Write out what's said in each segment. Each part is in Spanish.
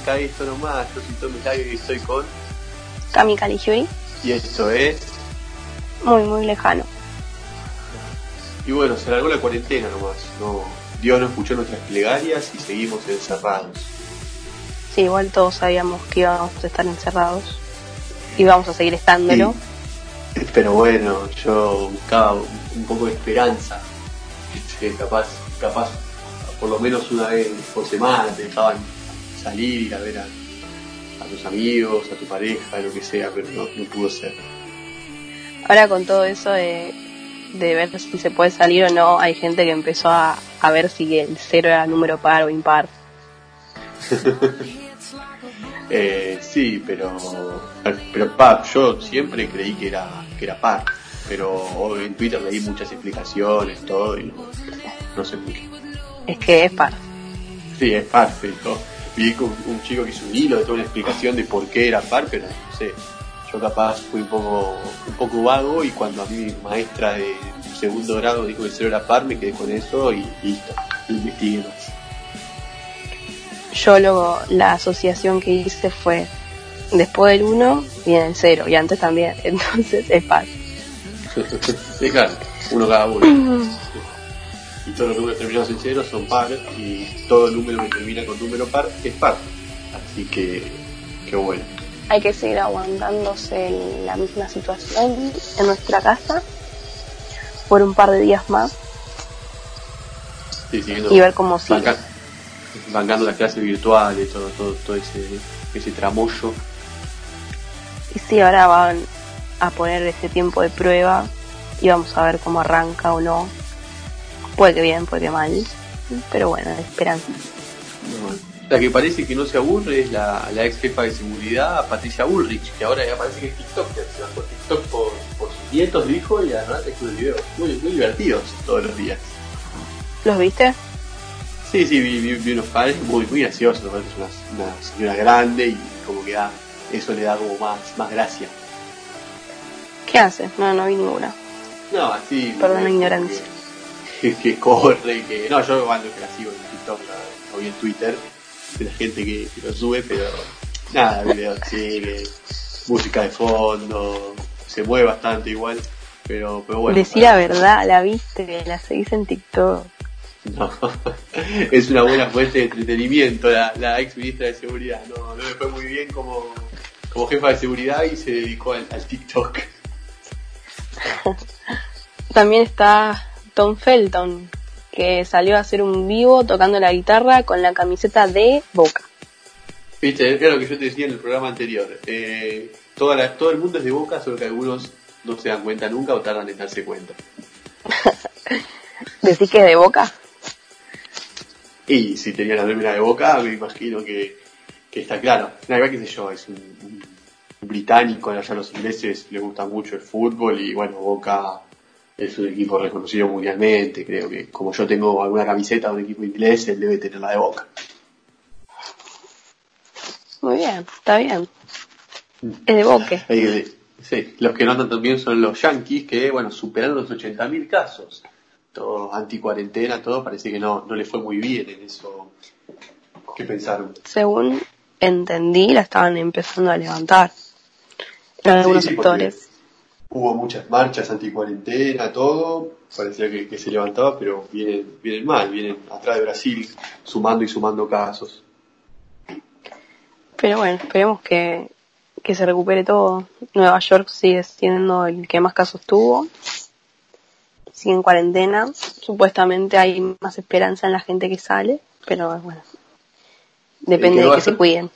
Arranca esto nomás. Yo soy Tommy Lago y estoy con. Cami Caligiuri. Y esto es. Muy, muy lejano. Y bueno, se alargó la cuarentena nomás. No, Dios no escuchó nuestras plegarias y seguimos encerrados. Sí, igual todos sabíamos que íbamos a estar encerrados. Y vamos a seguir estándolo. Sí. Pero bueno, yo buscaba un poco de esperanza. Este, capaz, capaz, por lo menos una vez por semana te dejaban salir, ir a ver a, a tus amigos, a tu pareja, lo que sea, pero no, no pudo ser. Ahora con todo eso de, de ver si se puede salir o no, hay gente que empezó a, a ver si el cero era número par o impar. eh, sí, pero pero par, yo siempre creí que era que era par, pero en Twitter leí muchas explicaciones, todo y no, no sé por qué. Es que es par. Sí, es par, pero vi un, un chico que hizo un hilo de toda una explicación de por qué era par, pero no sé. Yo capaz fui un poco un poco vago y cuando a mi maestra de segundo grado dijo que cero era par, me quedé con eso y listo, investigué más yo luego la asociación que hice fue después del 1 viene el 0 y antes también, entonces es par. claro, uno cada uno. y todos los números terminados en 0 son par y todo número que termina con número par es par. Así que, qué bueno. Hay que seguir aguantándose en la misma situación en nuestra casa por un par de días más sí, y ver cómo sigue. Banca bancando las clases virtuales, todo, todo, todo ese, ese tramollo. Y sí, ahora van a poner ese tiempo de prueba y vamos a ver cómo arranca o no. Puede que bien, puede que mal, pero bueno, esperanza. La que parece que no se aburre es la, la ex jefa de seguridad, Patricia Ulrich, que ahora ya parece que es TikToker, se bajó TikTok por, por sus nietos, dijo, y la verdad es que videos muy, muy divertidos todos los días. ¿Los viste? Sí, sí, vi, vi, vi unos padres muy, muy graciosos, es una, una, señora grande y como que da, eso le da como más, más gracia. ¿Qué hace? No, no vi ninguna. No, así. Perdón la ignorancia. Que, que, corre, que. No, yo cuando que la sigo en TikTok o en Twitter, de la gente que, que lo sube, pero nada, videos que música de fondo, se mueve bastante igual, pero, pero bueno. Decir la verdad, la viste, la seguís en TikTok. No, es una buena fuente de entretenimiento la, la ex ministra de seguridad. No, no le fue muy bien como, como jefa de seguridad y se dedicó al, al TikTok. También está Tom Felton, que salió a hacer un vivo tocando la guitarra con la camiseta de Boca. Viste, era lo que yo te decía en el programa anterior. Eh, toda la, todo el mundo es de Boca, solo que algunos no se dan cuenta nunca o tardan en darse cuenta. ¿Decís que es de Boca? Y si tenía la remera de Boca, me imagino que, que está claro. La verdad, qué sé yo, es un, un británico, allá los ingleses les gusta mucho el fútbol y bueno, Boca es un equipo reconocido mundialmente, creo que como yo tengo alguna camiseta de un equipo inglés, él debe tener la de Boca. Muy bien, está bien. Es de Boca. Sí, los que no andan tan bien son los Yankees, que bueno, superaron los 80.000 casos. Todo anti-cuarentena, todo, parece que no, no le fue muy bien en eso. ¿Qué pensaron? Según entendí, la estaban empezando a levantar en algunos sí, sí, sectores. Hubo muchas marchas anti-cuarentena, todo, parecía que, que, se levantaba, pero vienen, vienen mal, vienen atrás de Brasil, sumando y sumando casos. Pero bueno, esperemos que, que se recupere todo. Nueva York sigue siendo el que más casos tuvo. Sigue en cuarentena. Supuestamente hay más esperanza en la gente que sale, pero bueno, depende de que se cuiden.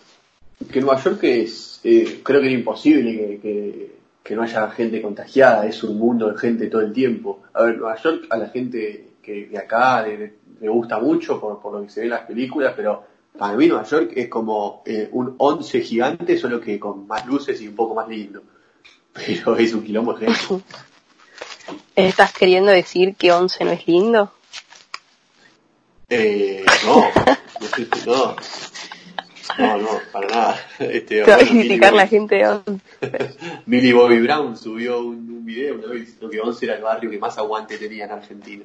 Que Nueva York es, eh, creo que es imposible que, que, que, no haya gente contagiada, es un mundo de gente todo el tiempo. A ver, Nueva York a la gente que de acá le, le gusta mucho por, por lo que se ve en las películas, pero para mí Nueva York es como eh, un once gigante, solo que con más luces y un poco más lindo. Pero es un quilombo de gente. ¿Estás queriendo decir que once no es lindo? Eh, no, no, no, no, para nada. Este, Te a criticar la gente de once. Millie Bobby Brown subió un, un video una vez diciendo que once era el barrio que más aguante tenía en Argentina.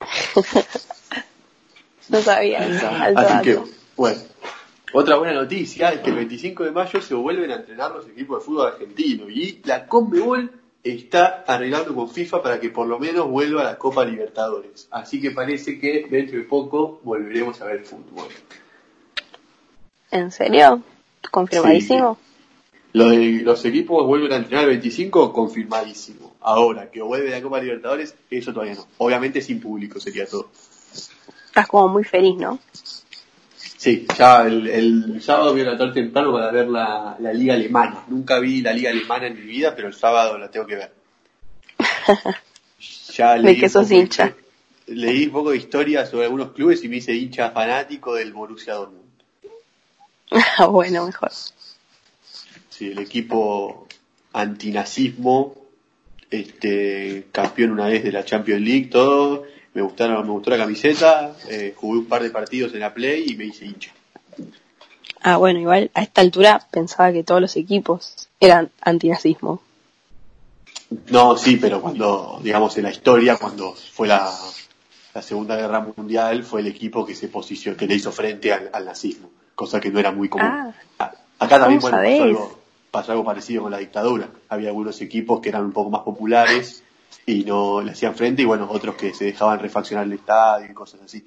No sabía eso. Alto Así que, bueno. Otra buena noticia es que el 25 de mayo se vuelven a entrenar los equipos de fútbol argentino y la Conmebol está arreglando con FIFA para que por lo menos vuelva a la Copa Libertadores. Así que parece que dentro de poco volveremos a ver fútbol. ¿En serio? ¿Confirmadísimo? Lo de los equipos vuelven a entrenar el 25, confirmadísimo. Ahora, que vuelve la Copa Libertadores, eso todavía no. Obviamente sin público sería todo. Estás como muy feliz, ¿no? Sí, ya el, el sábado voy a tratar temprano para ver la, la liga alemana. Nunca vi la liga alemana en mi vida, pero el sábado la tengo que ver. Ya ¿De leí un sos poco hincha? Leí un poco de historia sobre algunos clubes y me hice hincha fanático del Borussia Dortmund. Ah, bueno, mejor. Sí, el equipo antinazismo, este, campeón una vez de la Champions League, todo. Me gustaron, me gustó la camiseta, eh, jugué un par de partidos en la Play y me hice hincha. Ah, bueno, igual a esta altura pensaba que todos los equipos eran antinazismo. No, sí, pero cuando, digamos, en la historia, cuando fue la, la Segunda Guerra Mundial, fue el equipo que se posicionó, que le hizo frente al, al nazismo, cosa que no era muy común. Ah. Acá también, ¿Cómo bueno, pasó algo, pasó algo parecido con la dictadura. Había algunos equipos que eran un poco más populares y no le hacían frente, y bueno, otros que se dejaban refaccionar el estadio y cosas así,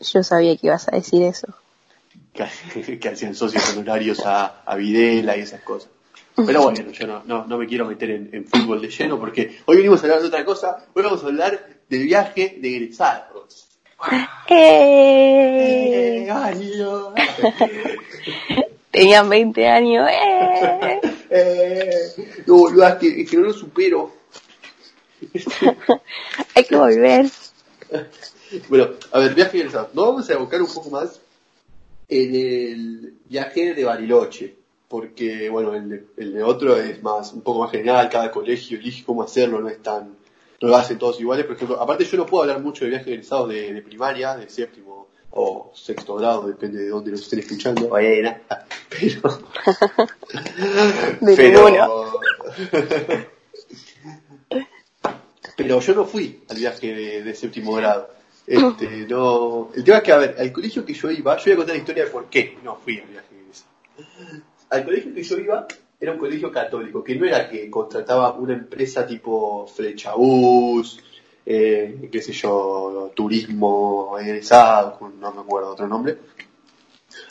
Yo sabía que ibas a decir eso. que, que hacían socios honorarios a, a Videla y esas cosas. Pero bueno, yo no, no, no me quiero meter en, en fútbol de lleno porque hoy venimos a hablar de otra cosa. Hoy vamos a hablar del viaje de egresados. ¡Eh! Tenían 20 años. ¡Eh! ¡Eh! No, boludo, es que, es que no lo supero. Hay que volver. Bueno, a ver, viaje de egresados. Nos vamos a evocar un poco más en el viaje de Bariloche. Porque, bueno, el el de otro es más, un poco más general, cada colegio elige cómo hacerlo, no es tan, no lo hacen todos iguales. Por ejemplo, aparte yo no puedo hablar mucho de viajes egresados de, de primaria, de séptimo o sexto grado, depende de dónde los estén escuchando. Pero, De pero, pero yo no fui al viaje de, de séptimo grado. Este, no, el tema es que, a ver, al colegio que yo iba, yo voy a contar la historia de por qué no fui al viaje de ese. Al colegio que yo iba era un colegio católico, que no era que contrataba una empresa tipo Flechabús, eh, qué sé yo, turismo egresado, no me acuerdo otro nombre,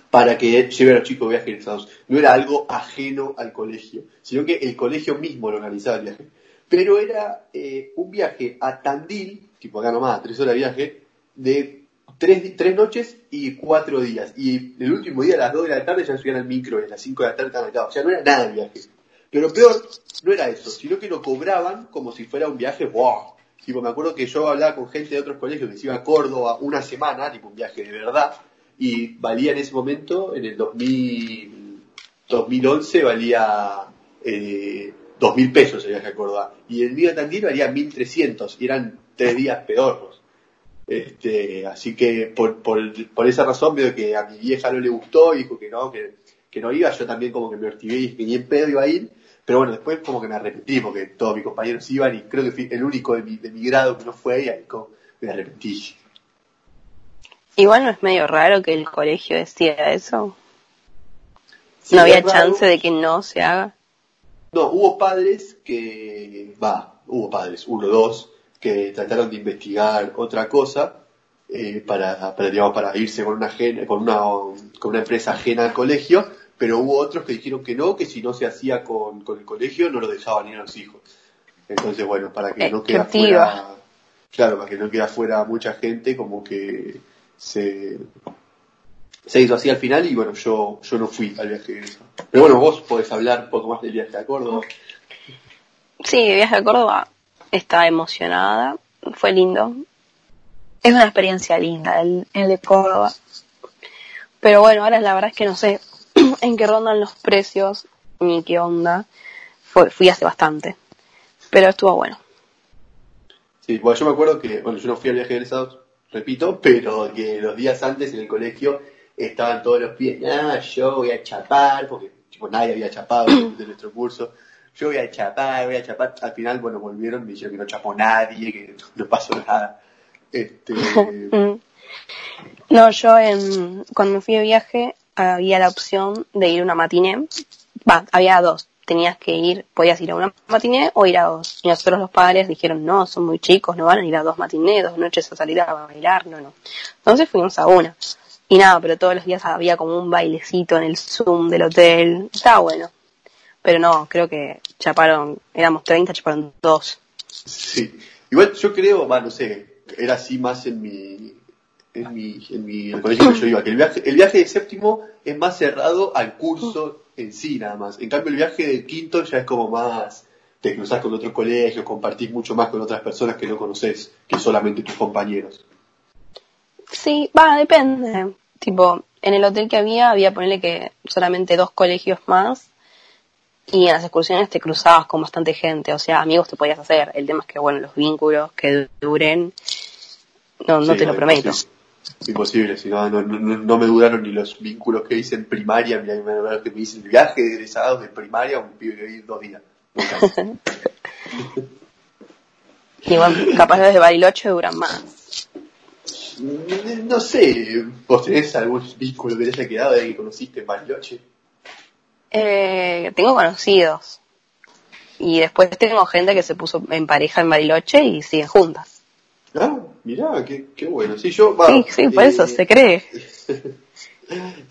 para que lleve a los chicos viajes egresados. No era algo ajeno al colegio, sino que el colegio mismo lo organizaba el viaje. Pero era eh, un viaje a Tandil, tipo acá nomás, tres horas de viaje, de tres, tres noches y cuatro días. Y el último día a las dos de la tarde ya subían al micro y a las cinco de la tarde estaban acá. O sea, no era nada el viaje. Pero peor, no era eso, sino que lo cobraban como si fuera un viaje, ¡wow! Tipo, me acuerdo que yo hablaba con gente de otros colegios que se iba a Córdoba una semana, tipo un viaje de verdad, y valía en ese momento, en el 2000, 2011, valía eh, 2.000 pesos el viaje a Córdoba. Y el mío Tandil valía 1.300, y eran tres días pedorros. Este, así que por, por, por esa razón veo que a mi vieja no le gustó y dijo que no, que, que no iba, yo también como que me ortigué y dije que ni en pedo iba a ir, pero bueno, después como que me arrepentí porque todos mis compañeros iban y creo que fui el único de mi, de mi grado que no fue y ahí como me arrepentí. Igual no es medio raro que el colegio decida eso. Sí, no había raro. chance de que no se haga. No, hubo padres que, va, hubo padres, uno dos, que trataron de investigar otra cosa eh, para, para, digamos, para irse con una, con, una, con una empresa ajena al colegio, pero hubo otros que dijeron que no, que si no se hacía con, con el colegio no lo dejaban ir a los hijos. Entonces, bueno, para que no quede fuera, claro, para que no quede fuera mucha gente, como que se, se hizo así al final y bueno, yo, yo no fui al viaje. Pero bueno, vos podés hablar un poco más del viaje a Córdoba. Sí, viaje a Córdoba estaba emocionada, fue lindo. Es una experiencia linda el, el de Córdoba. Pero bueno, ahora la verdad es que no sé en qué rondan los precios ni qué onda. Fue, fui hace bastante. Pero estuvo bueno. Sí, bueno, yo me acuerdo que, bueno, yo no fui al viaje de egresados, repito, pero que los días antes en el colegio estaban todos los pies, ah, yo voy a chapar, porque tipo, nadie había chapado de nuestro curso, yo voy a chapar, voy a chapar, al final, bueno, volvieron, me dijeron que no chapó nadie, que no pasó nada. Este. No, yo en, cuando me fui de viaje había la opción de ir a una matiné. Va, había dos. Tenías que ir, podías ir a una matiné o ir a dos. Y nosotros los padres dijeron, no, son muy chicos, no van a ir a dos matinés, dos noches a salir a bailar, no, no. Entonces fuimos a una. Y nada, pero todos los días había como un bailecito en el Zoom del hotel. Estaba bueno. Pero no, creo que chaparon, éramos 30, chaparon dos. Sí. Igual yo creo, va, no sé, era así más en mi, en mi, en mi, el colegio que yo iba, que el viaje, el viaje de séptimo es más cerrado al curso en sí nada más. En cambio el viaje de quinto ya es como más, te cruzas con otros colegios, compartís mucho más con otras personas que no conoces, que solamente tus compañeros. Sí, va, depende. Tipo, en el hotel que había, había ponerle que solamente dos colegios más. Y en las excursiones te cruzabas con bastante gente. O sea, amigos te podías hacer. El tema es que, bueno, los vínculos que duren, no, no Sí, te lo prometo. Imposible, Imposible, si no, no, no, no me duraron ni los vínculos que hice en primaria, mira, que me hice el viaje de egresados de primaria, un pibe que viví dos días. Y bueno, capaz los de Bariloche duran más. No sé, ¿vos tenés algún vínculo que te haya quedado de que conociste en Bariloche? Eh, tengo conocidos. Y después tengo gente que se puso en pareja en Bariloche y siguen juntas. Ah, mirá, qué, qué bueno. Sí, yo, va, Sí, sí, por eh, eso se cree.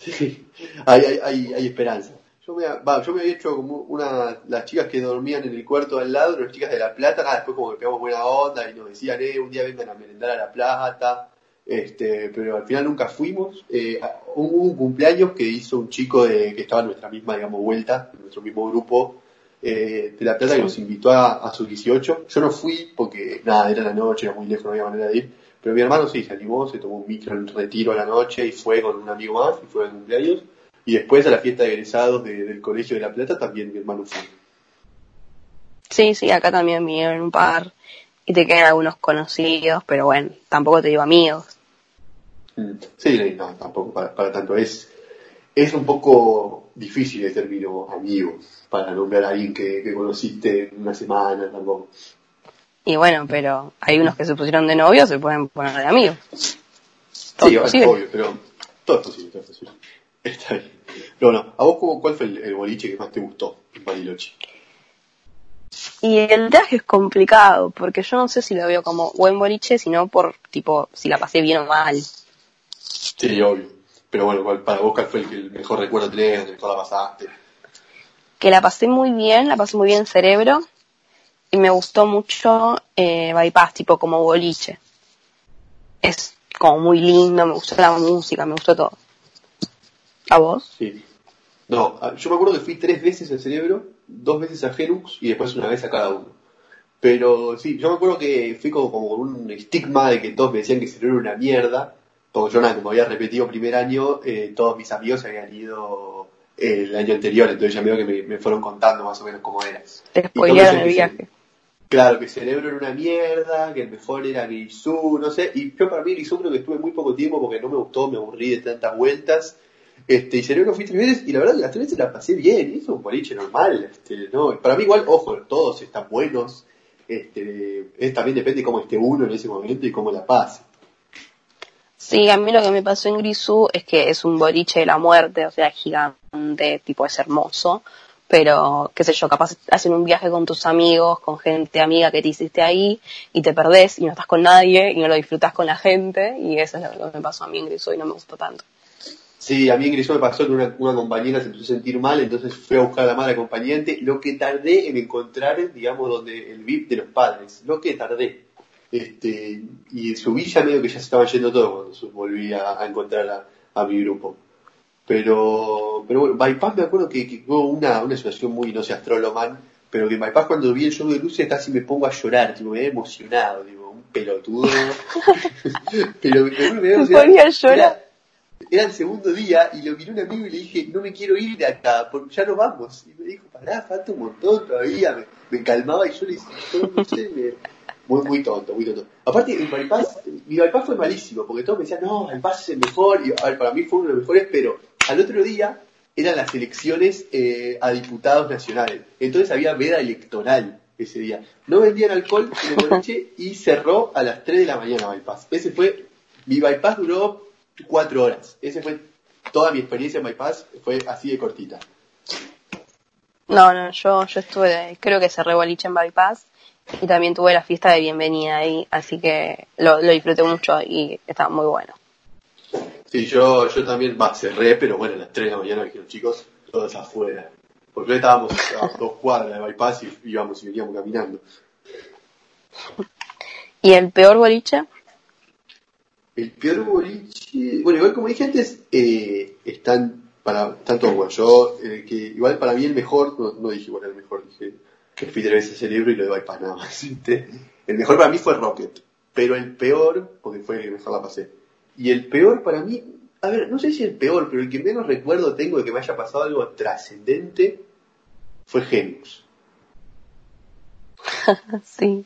Sí, hay, hay, hay, hay esperanza. Yo me, va, yo me había hecho como una, las chicas que dormían en el cuarto al lado, las chicas de La Plata, nada, después como que pegamos buena onda y nos decían, eh, un día vengan a merendar a La Plata, este, pero al final nunca fuimos. Eh, hubo un cumpleaños que hizo un chico de, que estaba en nuestra misma, digamos, vuelta, en nuestro mismo grupo, eh, de La Plata, que nos invitó a, sus 18. Yo no fui porque, nada, era la noche, era muy lejos, no había manera de ir. Pero mi hermano sí se animó, se tomó un micro en retiro a la noche y fue con un amigo más y fue al cumpleaños. Y después a la fiesta de egresados de- del Colegio de La Plata también mi hermano fue. Sí, sí, acá también vinieron un par. Y te quedan algunos conocidos, pero bueno, tampoco te digo amigos. Sí, no, tampoco para, para tanto. Es, es un poco difícil el término amigo para nombrar a alguien que, que conociste en una semana tampoco. Y bueno, pero hay unos que se pusieron de novio, se pueden poner de amigos. Todo sí, es obvio, pero todo es posible, todo es posible. Está bien. Pero bueno, ¿a vos cuál fue el, el boliche que más te gustó en Bariloche? Y el viaje es complicado, porque yo no sé si lo veo como buen boliche, sino por, tipo, si la pasé bien o mal. Sí, obvio. Pero bueno, ¿cuál- para vos cuál fue el que el mejor recuerdo tenés, el mejor la pasaste? Que la pasé muy bien, la pasé muy bien en cerebro, y me gustó mucho eh, Bypass, tipo como boliche. Es como muy lindo, me gustó la música, me gustó todo. ¿A vos? Sí. No, a- yo me acuerdo que fui tres veces al cerebro, dos veces a Genux y después una vez a cada uno. Pero sí, yo me acuerdo que fui como, como con un estigma de que todos me decían que cerebro era una mierda. Porque yo nada, como había repetido primer año, eh, todos mis amigos habían ido eh, el año anterior, entonces ya medio que me, me fueron contando más o menos cómo era. Te spoilearon el viaje. Claro, que Cerebro era una mierda, que el mejor era Grisú, no sé, y yo para mí Grisú creo que estuve muy poco tiempo porque no me gustó, me aburrí de tantas vueltas, este, y Cerebro fui tres veces, y la verdad que las tres veces la pasé bien, y eso es un boliche normal, este, no, para mí igual, ojo, todos están buenos, este, es, también depende cómo esté uno en ese momento y cómo la pase. Sí, a mí lo que me pasó en Grisú es que es un boliche de la muerte, o sea, gigante, tipo es hermoso, pero qué sé yo, capaz hacen un viaje con tus amigos, con gente amiga que te hiciste ahí y te perdés y no estás con nadie y no lo disfrutas con la gente y eso es lo que me pasó a mí en Grisú y no me gustó tanto. Sí, a mí en Grisú me pasó que una, compañera se empezó a sentir mal, entonces fui a buscar a la madre acompañante, lo que tardé en encontrar, digamos, donde el VIP de los padres, lo que tardé. Este, y subí ya medio que ya se estaba yendo todo cuando su- volví a, a encontrar a, a mi grupo. Pero, pero bueno, Bypass me acuerdo que, que hubo una, una situación muy, no sé, astroloman, pero que en Bypass cuando vi el show de luces casi me pongo a llorar, tipo, me he emocionado, digo, un pelotudo. pero, me Me emocionado. ponía a llorar. Era- el segundo día y lo miré un amigo y le dije, no me quiero ir de acá, porque ya no vamos. Y me dijo, pará, falta un montón todavía. Me, me calmaba y yo le decía, yo no sé, me- muy, muy tonto, muy tonto. Aparte, el bypass, mi bypass fue malísimo, porque todos me decían, no, el bypass es el mejor, y a ver, para mí fue uno de los mejores, pero al otro día eran las elecciones eh, a diputados nacionales. Entonces había veda electoral ese día. No vendían alcohol en el boliche y cerró a las 3 de la mañana bypass. Ese fue mi bypass duró cuatro horas. Esa fue toda mi experiencia en bypass, fue así de cortita. No, no, yo, yo estuve, creo que cerré boliche en bypass y también tuve la fiesta de bienvenida ahí, así que lo, lo disfruté mucho y estaba muy bueno. Sí, yo, yo también, cerré, pero bueno, a las 3 de la mañana me dijeron, chicos, todos afuera. Porque estábamos a dos cuadras de bypass y íbamos y veníamos caminando. ¿Y el peor boliche? El peor boliche, bueno, igual como dije antes, eh, están para tanto bueno, yo, eh, que igual para mí el mejor, no, no dije igual el mejor, dije que tres veces cerebro y lo de bypass nada más. El mejor para mí fue Rocket, pero el peor, porque fue el que mejor la pasé. Y el peor para mí, a ver, no sé si el peor, pero el que menos recuerdo tengo de que me haya pasado algo trascendente fue Genius. sí.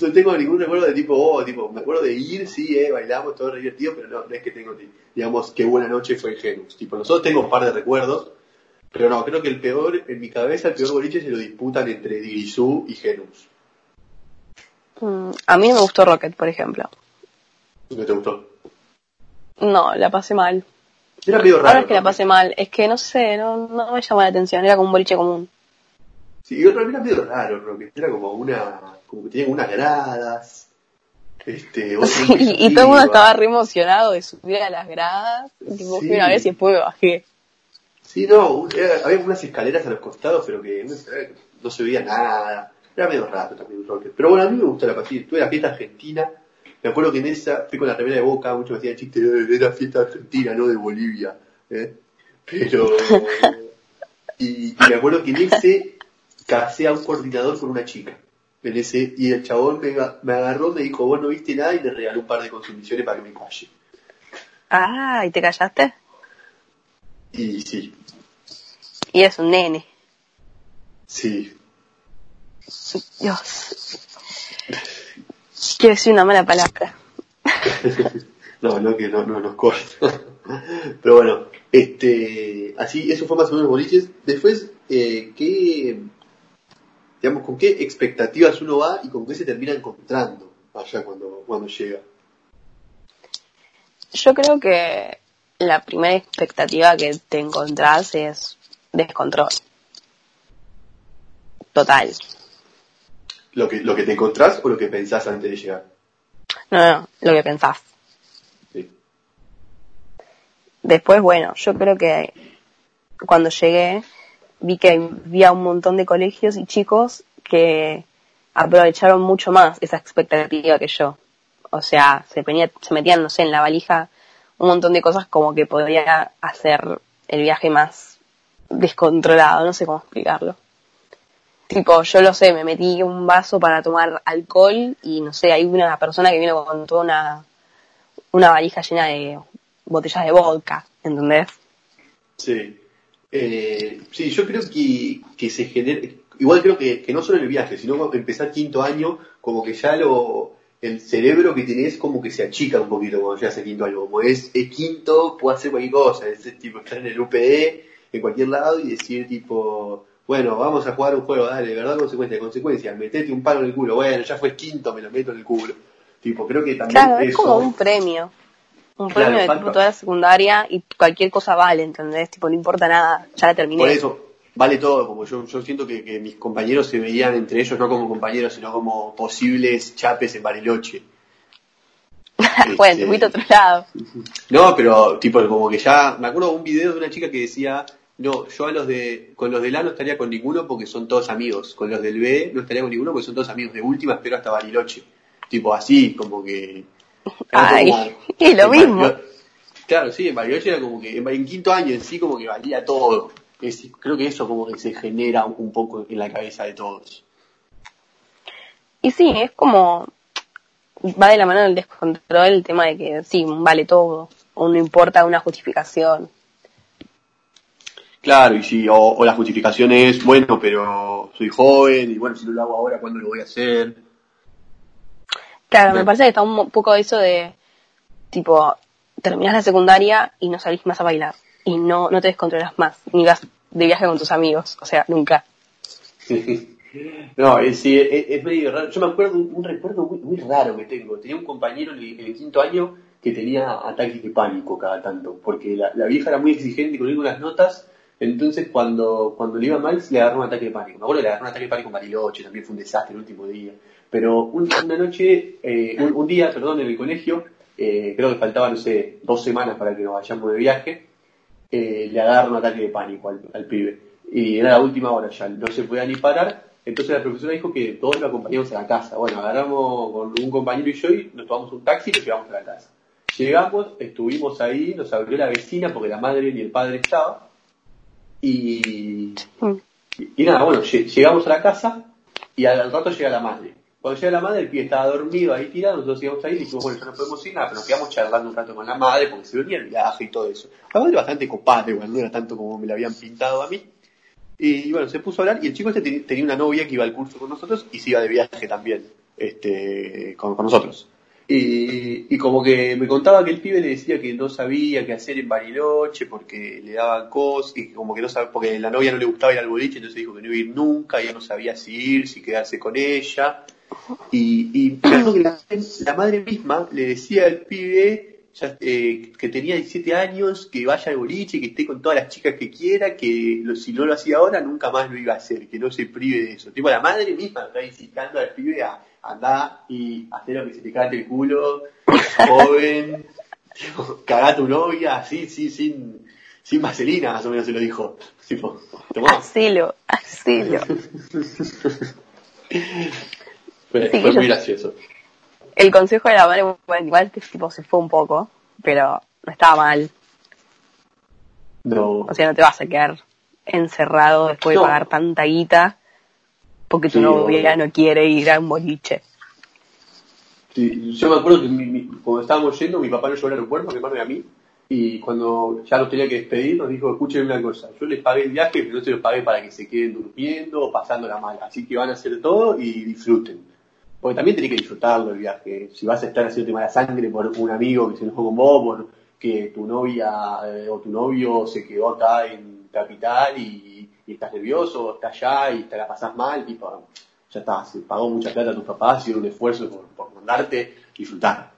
No tengo ningún recuerdo de tipo, oh, tipo, me acuerdo de ir, sí, eh, bailamos, todo divertido, pero no, no es que tengo, digamos, qué buena noche fue Genus. Tipo, nosotros tengo un par de recuerdos, pero no, creo que el peor, en mi cabeza, el peor boliche se lo disputan entre Dirisú y Genus. Mm, a mí me gustó Rocket, por ejemplo. ¿No te gustó? No, la pasé mal. Era medio raro. Ahora es que la pasé mal, es que no sé, no, no me llamó la atención, era como un boliche común. Sí, y otro era medio raro, Rocket. Era como una, como que tenía unas gradas. Este, Sí, y, y todo el mundo estaba re emocionado de subir a las gradas. Y tipo, Sí. fui una vez y después me bajé. Sí, no, había unas escaleras a los costados, pero que no, no se veía nada. Era medio raro también Rocket. Pero bueno, a mí me gustó la pasilla. Tuve la fiesta argentina. Me acuerdo que en esa fui con la remera de boca, muchos me hacían chiste, "Eh, era fiesta argentina, no de Bolivia. ¿eh? Pero. y, me acuerdo que en ese casé a un coordinador con una chica. En y el chabón me, me agarró, me dijo, vos no viste nada y me regaló un par de consumiciones para que me calle. Ah, ¿y te callaste? Y sí, Y es un nene. sí, Dios. Quiero decir una mala palabra. no, no, que no, no nos corta. Pero bueno, este, así, eso fue más o menos boliches. Después, eh, ¿qué, digamos, con qué expectativas uno va y con qué se termina encontrando allá cuando, cuando llega? Yo creo que la primera expectativa que te encontrás es descontrol. Total. ¿Lo que, lo que te encontrás o lo que pensás antes de llegar? No, no, lo que pensás. Sí. Después, bueno, yo creo que cuando llegué vi que había un montón de colegios y chicos que aprovecharon mucho más esa expectativa que yo. O sea, se, venía- se metían, no sé, en la valija un montón de cosas como que podría hacer el viaje más descontrolado, no sé cómo explicarlo. Tipo, yo lo sé, me metí un vaso para tomar alcohol y no sé, hay una persona que vino con toda una, una valija llena de botellas de vodka, ¿entendés? Sí. Eh, sí, yo creo que, que se genera, igual creo que, que no solo en el viaje, sino empezar quinto año, como que ya lo, el cerebro que tenés como que se achica un poquito cuando llegas a quinto año, como es, es quinto, puedo hacer cualquier cosa, es, es tipo estar en el UPE, en cualquier lado y decir tipo, bueno, vamos a jugar un juego, dale, verdad, consecuencia, consecuencia, metete un palo en el culo, bueno, ya fue quinto, me lo meto en el culo. Tipo, creo que también Claro, es eso- como un premio. Un Claro, premio de tipo toda la secundaria y cualquier cosa vale, ¿entendés? Tipo, no importa nada, ya la terminé. Por eso, vale todo, como yo, yo siento que, que mis compañeros se veían entre ellos no como compañeros, sino como posibles chapes en Bariloche. bueno, Este, a otro lado. No, pero tipo como que ya, me acuerdo un video de una chica que decía, no, yo a los de, con los del A no estaría con ninguno porque son todos amigos, con los del B no estaría con ninguno porque son todos amigos, de última espero hasta Bariloche. Tipo así, como que... Ay, como- y lo mismo. Claro, sí, en Bariloche era como que, en, en quinto año en sí como que valía todo. Es- creo que eso como que se genera un, poco en la cabeza de todos. Y sí, es como, va de la mano del descontrol el tema de que sí, vale todo, o no importa una justificación. Claro, y si, o, o la justificación es, bueno, pero soy joven, y bueno, si no lo hago ahora, ¿cuándo lo voy a hacer? Claro, me parece que está un poco eso de, tipo, terminas la secundaria y no salís más a bailar. Y no, no te descontrolas más, ni vas de viaje con tus amigos, o sea, nunca. no, es, sí, es, es medio raro. Yo me acuerdo un, un recuerdo muy, muy raro que tengo. Tenía un compañero en el, quinto año que tenía ataques de pánico cada tanto, porque la, la vieja era muy exigente con unas notas, entonces cuando, cuando le iba mal le agarró un ataque de pánico. Me acuerdo que le agarró un ataque de pánico en Bariloche, también fue un desastre el último día. Pero una noche, eh, un, día, perdón, en el colegio, eh, creo que faltaban, no sé, dos semanas para que nos vayamos de viaje, eh, le agarró un ataque de pánico al, al pibe. Y era la última hora ya, no se podía ni parar, entonces la profesora dijo que todos lo acompañamos a la casa. Bueno, agarramos con un compañero y yo y nos tomamos un taxi y nos llevamos a la casa. Llegamos, estuvimos ahí, nos abrió la vecina porque la madre ni el padre estaba. Y, y, nada, bueno, llegamos a la casa y al rato llega la madre. Cuando llega la madre, el pie estaba dormido ahí tirado, nosotros íbamos ahí y dijimos, bueno, ya no podemos ir nada, pero nos quedamos charlando un rato con la madre porque se venía el viaje y todo eso. La madre bastante copada, igual, no era tanto como me la habían pintado a mí. Y bueno, se puso a hablar y el chico este tenía una novia que iba al curso con nosotros y se iba de viaje también este, con, nosotros. Y, y, como que me contaba que el pibe le decía que no sabía qué hacer en Bariloche porque le daban cosas y como que no sabía, porque la novia no le gustaba ir al boliche, entonces dijo que no iba a ir nunca, ya no sabía si ir, si quedarse con ella. Y, y que la, la madre misma le decía al pibe eh, que tenía 17 años, que vaya al boliche, que esté con todas las chicas que quiera, que si no lo hacía ahora nunca más lo iba a hacer, que no se prive de eso. Tipo, la madre misma está incitando al pibe a andar y hacer lo que se te cante el culo, joven, cagar a tu novia, así, sí, sin, sin vaselina, más o menos se lo dijo. Tipo, Hacelo, hacelo. fue, fue muy gracioso el consejo de la madre, bueno, igual que tipo se fue un poco, pero no estaba mal. No. O sea, no te vas a quedar encerrado después de pagar tanta guita porque tu novia no quiere ir a un boliche. Sí, yo me acuerdo que cuando estábamos yendo, mi papá nos llevó al aeropuerto, mi hermano y a mí, y cuando ya nos tenía que despedir, nos dijo, escuchen una cosa, yo les pagué el viaje, pero no se lo pagué para que se queden durmiendo o pasando la mala, así que van a hacer todo y disfruten. Porque también tenés que disfrutarlo el viaje. Si vas a estar haciendo mala sangre por un amigo que se enojó con vos, por que tu novia eh, o tu novio se quedó acá en capital y, estás nervioso, estás allá y te la pasás mal, tipo, ya está, se pagó mucha plata a tus papás, hicieron un esfuerzo por, mandarte, disfrutar.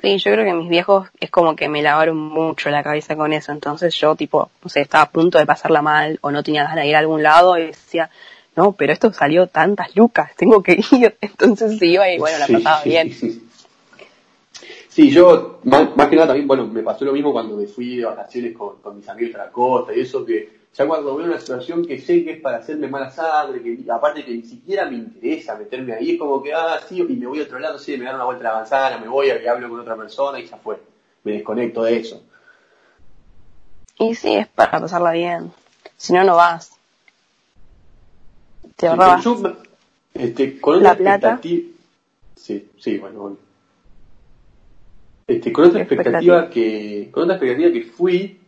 Sí, yo creo que mis viejos es como que me lavaron mucho la cabeza con eso, entonces yo tipo, no sé, estaba a punto de pasarla mal o no tenía ganas de ir a algún lado y decía, no, pero esto salió tantas lucas, tengo que ir. Entonces se iba y bueno, la pasaba bien. Sí, yo, más, que nada también, bueno, me pasó lo mismo cuando me fui de vacaciones con, mis amigos de la costa y eso, que ya cuando veo una situación que sé que es para hacerme mala sangre, que aparte que ni siquiera me interesa meterme ahí, es como que, ah, sí, y me voy a otro lado, sí, me dan una vuelta a la manzana, me voy y hablo con otra persona y ya fue. Me desconecto de eso. Y sí, es para pasarla bien. Si no, no vas. Te este, con la plata. Sí, sí, bueno, Este, con otra expectativa, que, con otra expectativa que fui,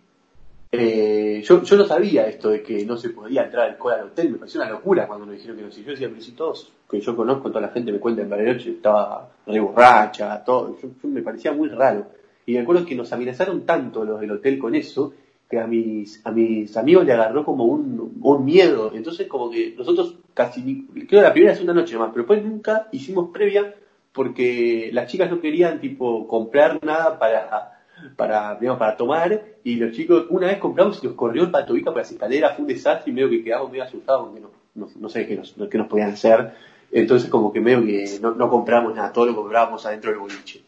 eh, yo, yo no sabía esto de que no se podía entrar alcohol al hotel, me pareció una locura cuando nos dijeron que no. Si yo decía, pero si todos que yo conozco, toda la gente me cuenta en Bariloche, estaba re borracha, todo, yo, me parecía muy raro. Y me acuerdo que nos amenazaron tanto los del hotel con eso, que a mis, a mis amigos le agarró como un, un miedo. Entonces como que nosotros casi, creo la primera es una noche más, pero después nunca hicimos previa porque las chicas no querían tipo comprar nada para, para, digamos, para tomar y los chicos una vez compramos y nos corrió el patobica para las escaleras, fue un desastre y medio que quedamos medio asustados porque no, no, sé qué nos, qué nos podían hacer. Entonces como que medio que no, no compramos nada, todo lo comprábamos adentro del boliche.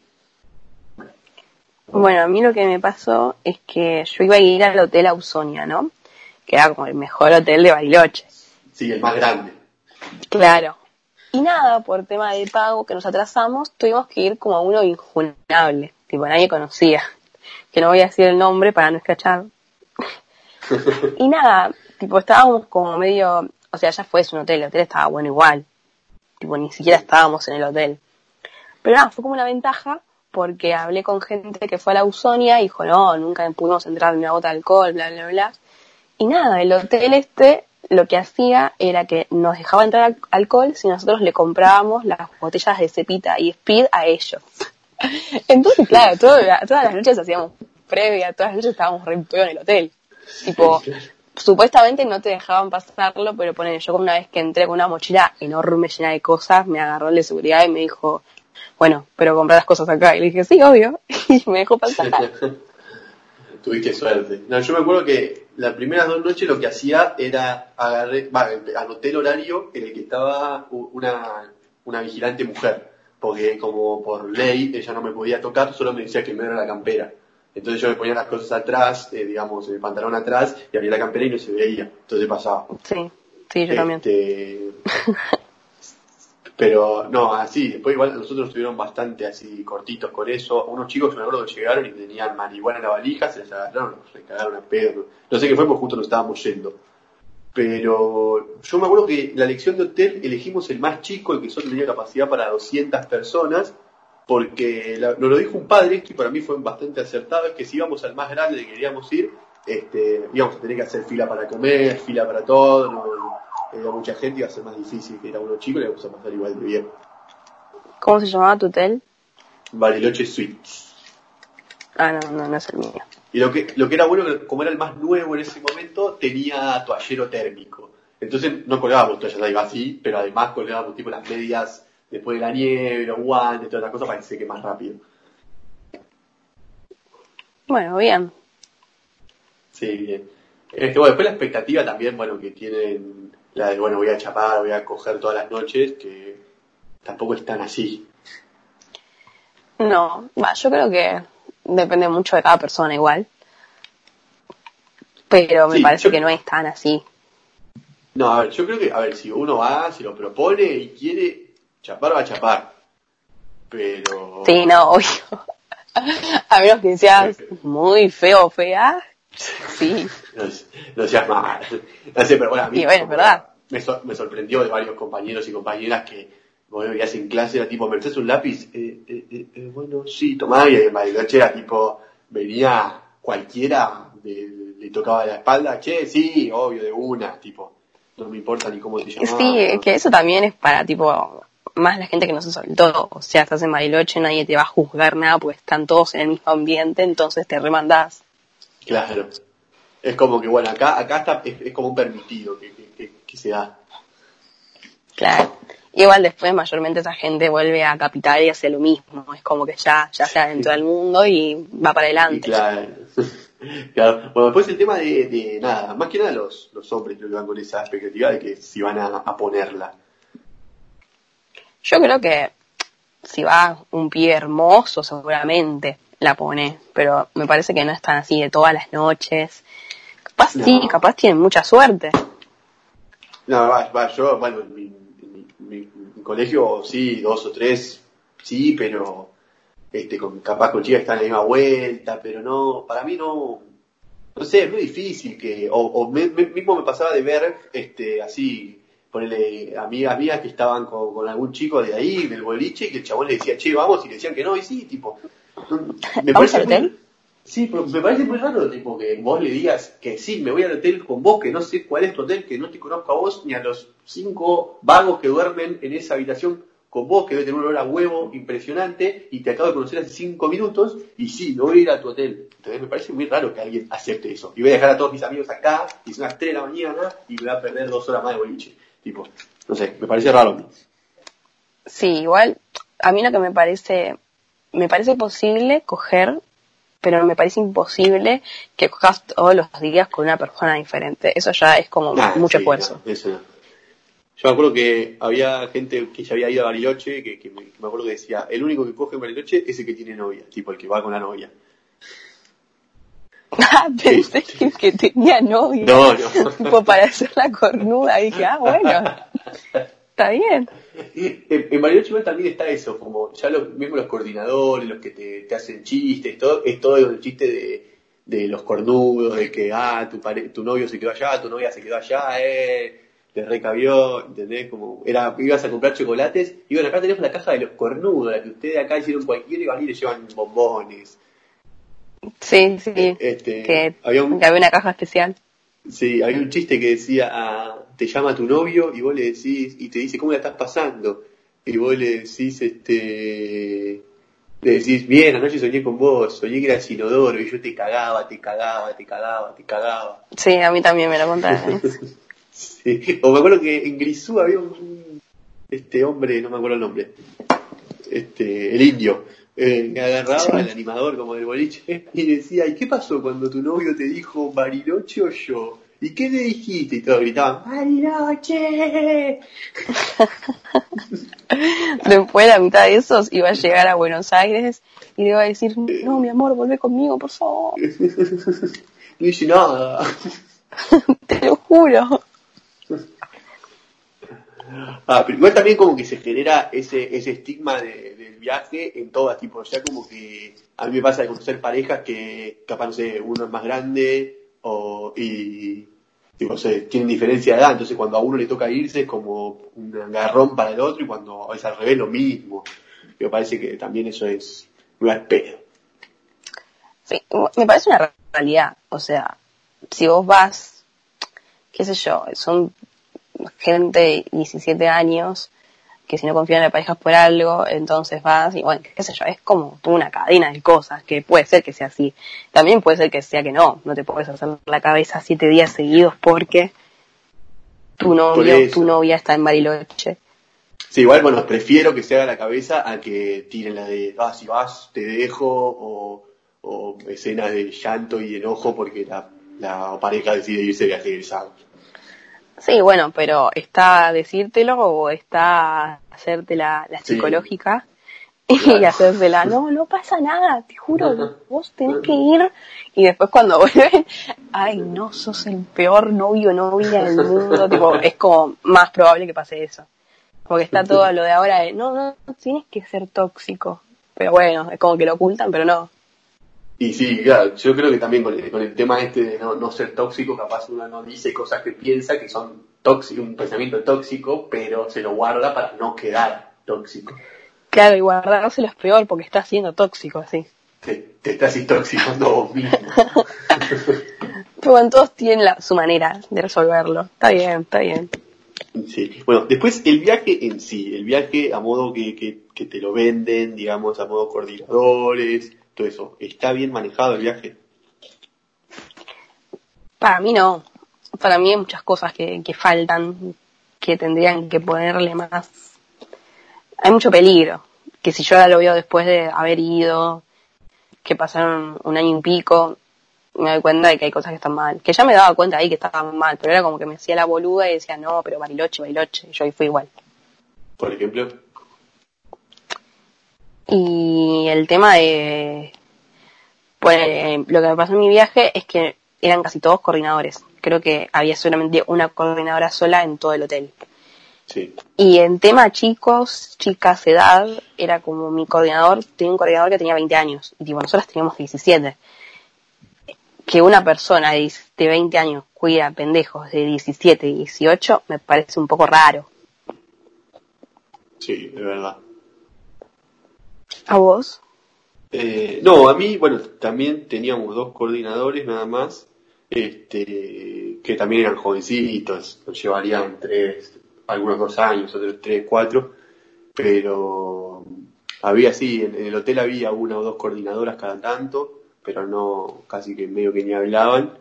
Bueno, a mí lo que me pasó es que yo iba a ir al Hotel Ausonia, ¿no? Que era como el mejor hotel de Bariloche. Sí, el más grande. Claro. Y nada, por tema de pago que nos atrasamos, tuvimos que ir como a uno injunable. Tipo, nadie conocía. Que no voy a decir el nombre para no escrachar. y nada, tipo, estábamos como medio, o sea, ya fue un hotel, el hotel estaba bueno igual. Tipo, ni siquiera estábamos en el hotel. Pero nada, fue como una ventaja porque hablé con gente que fue a la Ausonia y dijo, no, nunca pudimos entrar en una gota de alcohol, bla, bla, bla. Y nada, el hotel este lo que hacía era que nos dejaba entrar alcohol si nosotros le comprábamos las botellas de cepita y speed a ellos. Entonces, claro, todas las noches hacíamos previa, todas las noches estábamos re en el hotel. Tipo, supuestamente no te dejaban pasarlo, pero ponen, yo una vez que entré con una mochila enorme llena de cosas, me agarró el de seguridad y me dijo, bueno, pero comprar las cosas acá. Y le dije, sí, obvio. Y me dejó pasar. Tuviste suerte. No, yo me acuerdo que las primeras dos noches lo que hacía era agarré, va, anoté el horario en el que estaba una, una vigilante mujer. Porque como por ley ella no me podía tocar, solo me decía que me era la campera. Entonces yo me ponía las cosas atrás, eh, digamos, el pantalón atrás, y abría la campera y no se veía. Entonces pasaba. Sí, sí, yo también. Pero no, así, después igual nosotros estuvieron bastante así cortitos con eso. Unos chicos me acuerdo que llegaron y tenían marihuana en la valija, se les agarraron, se cagaron a pedo. No sé qué fue, porque justo nos estábamos yendo. Pero yo me acuerdo que la elección de hotel elegimos el más chico, el que solo tenía capacidad para 200 personas, porque nos lo dijo un padre, esto y para mí fue bastante acertado, es que si íbamos al más grande que queríamos ir, este, íbamos a tener que hacer fila para comer, fila para todo, no, era mucha gente, iba a ser más difícil que era uno chico, le vamos a pasar igual de bien. ¿Cómo se llamaba tu hotel? Bariloche Suites. Ah, no, no, no es el mío. Y lo que, lo que era bueno, como era el más nuevo en ese momento, tenía toallero térmico. Entonces no colgábamos toallas ahí así, pero además colgábamos tipo las medias después de la nieve, los guantes, todas las cosas para que seque más rápido. Bueno, bien. Sí, bien. Este, bueno, después la expectativa también, bueno, que tienen la de, bueno, voy a chapar, voy a coger todas las noches, que tampoco es tan así. No, yo creo que depende mucho de cada persona igual. Pero me parece que no es tan así. No, a ver, yo creo que, a ver, si uno va, si lo propone y quiere chapar, va a chapar. Pero... Sí, no, obvio. A menos que seas muy feo o fea, sí. No, seas mal. No sé, pero bueno, a mí... Y bueno, es verdad. Me, me, sorprendió de varios compañeros y compañeras que, bueno, ya en clase era tipo, ¿me prestas un lápiz? Eh, eh, eh, eh, bueno, sí, tomá. Y en Bariloche era tipo, venía cualquiera, le tocaba la espalda, che, sí, obvio, de una, tipo, no me importa ni cómo te llamas. Sí, que eso también es para, tipo, más la gente que no se soltó. O sea, estás en Bariloche, nadie te va a juzgar nada porque están todos en el mismo ambiente, entonces te remandás. Claro. Es como que, bueno, acá, acá está, es, como un permitido que, que, que, se da. Claro. Igual después mayormente esa gente vuelve a Capital y hace lo mismo. Es como que ya, ya se dentro del mundo y va para adelante. claro. claro. Bueno, después el tema de, de, nada, más que nada los, los hombres creo que van con esa expectativa de que si van a, a ponerla. Yo creo que si va un pie hermoso seguramente la pone, pero me parece que no es tan así de todas las noches Capaz sí, capaz tienen mucha suerte. No, va, va yo, bueno, mi, mi, mi, colegio sí, dos o tres, sí, pero este, con, capaz con chicas están en la misma vuelta, pero no, para mí no, no sé, es muy difícil que, o, o me, mismo me pasaba de ver, este, así, ponerle amigas mías que estaban con, con, algún chico de ahí, del boliche, y que el chabón le decía, che, vamos, y le decían que no, y sí, tipo, me parece muy, Sí, pero me parece muy raro, tipo, que vos le digas que sí, me voy al hotel con vos, que no sé cuál es tu hotel, que no te conozco a vos, ni a los cinco vagos que duermen en esa habitación con vos, que debe tener un olor a huevo impresionante, y te acabo de conocer hace cinco minutos, y sí, no voy a ir a tu hotel. Entonces me parece muy raro que alguien acepte eso. Y voy a dejar a todos mis amigos acá, y son las tres de la mañana, y me voy a perder dos horas más de boliche. Tipo, no sé, me parece raro. Sí, igual, a mí lo que me parece, me parece posible coger pero me parece imposible que cojas todos los días con una persona diferente. Eso ya es como ah, mucho esfuerzo. eso Yo me acuerdo que había gente que ya había ido a Bariloche, que, me, acuerdo que decía, el único que coge en Bariloche es el que tiene novia, tipo el que va con la novia. Ah, pensé que, tenía novia. No, no. Tipo para hacer la cornuda. Y dije, ah, bueno, está bien. En, en Bariloche también está eso, como ya los mismos los coordinadores, los que te, te hacen chistes, todo, es todo el chiste de, de los cornudos, de que, ah, tu, tu novio se quedó allá, tu novia se quedó allá, eh, te recabió, ¿entendés? Como, era, ibas a comprar chocolates, y bueno, acá tenemos la caja de los cornudos, la que ustedes acá hicieron cualquiera y van y le llevan bombones. Sí, sí, este, que, había que había una caja especial. Sí, había un chiste que decía, ah, te llama tu novio y vos le decís, y te dice, ¿cómo la estás pasando? Y vos le decís, este, le decís, bien, anoche soñé con vos, soñé que eras inodoro y yo te cagaba, te cagaba, te cagaba, te cagaba. Sí, a mí también me lo contaron. sí. O me acuerdo que en Grisú había un, este hombre, no me acuerdo el nombre, este, el indio, eh, me agarraba el animador como del boliche y decía, ¿y qué pasó cuando tu novio te dijo Bariloche o yo? ¿Y qué le dijiste? Y todos gritaban, ¡Bariloche! Después la mitad de esos iba a llegar a Buenos Aires y le iba a decir, no, mi amor, vuelve conmigo, por favor. no hice nada. Te lo juro. Ah, pero igual también como que se genera ese, ese estigma de, viaje en todas, tipo, o sea, como que a mí me pasa de conocer parejas que capaz, no sé, uno es más grande o, y, tipo, se tienen diferencia de edad, entonces cuando a uno le toca irse es como un agarrón para el otro y cuando es al revés lo mismo. Me parece que también eso es, no es pedo. Sí, me parece una realidad, o sea, si vos vas, qué sé yo, son gente de 17 años que si no confían en la pareja por algo, entonces vas y bueno, qué sé yo, es como una cadena de cosas que puede ser que sea así. También puede ser que sea que no, no te puedes hacer la cabeza siete días seguidos porque tu novio, tu novia está en Bariloche. Sí, igual, bueno, prefiero que se haga la cabeza a que tiren la de, ah, si vas, te dejo, o, o escenas de llanto y enojo porque la, la pareja decide irse de viaje egresado. Sí, bueno, pero está decírtelo o está hacerte la, la psicológica y hacérsela, no, no pasa nada, te juro, vos tenés que ir. Y después cuando vuelven, ay, no, sos el peor novio novia del mundo, tipo, es como más probable que pase eso. Porque está todo lo de ahora de, no, no, no tienes que ser tóxico. Pero bueno, es como que lo ocultan, pero no. Y sí, claro, yo creo que también con el, tema este de no, ser tóxico, capaz uno no dice cosas que piensa que son tóxicos, un pensamiento tóxico, pero se lo guarda para no quedar tóxico. Claro, y guardárselo es peor porque está siendo tóxico así. Te, te estás intoxicando vos mismo. pero bueno, todos tienen la, su manera de resolverlo. Está bien, está bien. Sí. Bueno, después el viaje en sí, el viaje a modo que, que, que te lo venden, digamos, a modo coordinadores, todo eso. ¿Está bien manejado el viaje? Para mí no. Para mí hay muchas cosas que, que faltan, que tendrían que ponerle más. Hay mucho peligro. Que si yo ahora lo veo después de haber ido, que pasaron un año y pico, me doy cuenta de que hay cosas que están mal. Que ya me daba cuenta ahí que estaban mal, pero era como que me hacía la boluda y decía, no, pero Bariloche, Bariloche. Y yo ahí fui igual. Por ejemplo. Y el tema de, pues lo que me pasó en mi viaje es que eran casi todos coordinadores. Creo que había solamente una coordinadora sola en todo el hotel. Sí. Y en tema chicos, chicas, edad, era como mi coordinador, tenía un coordinador que tenía 20 años. Y tipo, nosotras teníamos 17. Que una persona de 20 años cuida pendejos de 17 y 18 me parece un poco raro. Sí, de verdad. ¿A vos? Eh, no, a mí, bueno, también teníamos dos coordinadores nada más, este, que también eran jovencitos, nos llevarían tres, algunos dos años, otros tres, cuatro, pero había sí, en, el hotel había una o dos coordinadoras cada tanto, pero no, casi que medio que ni hablaban.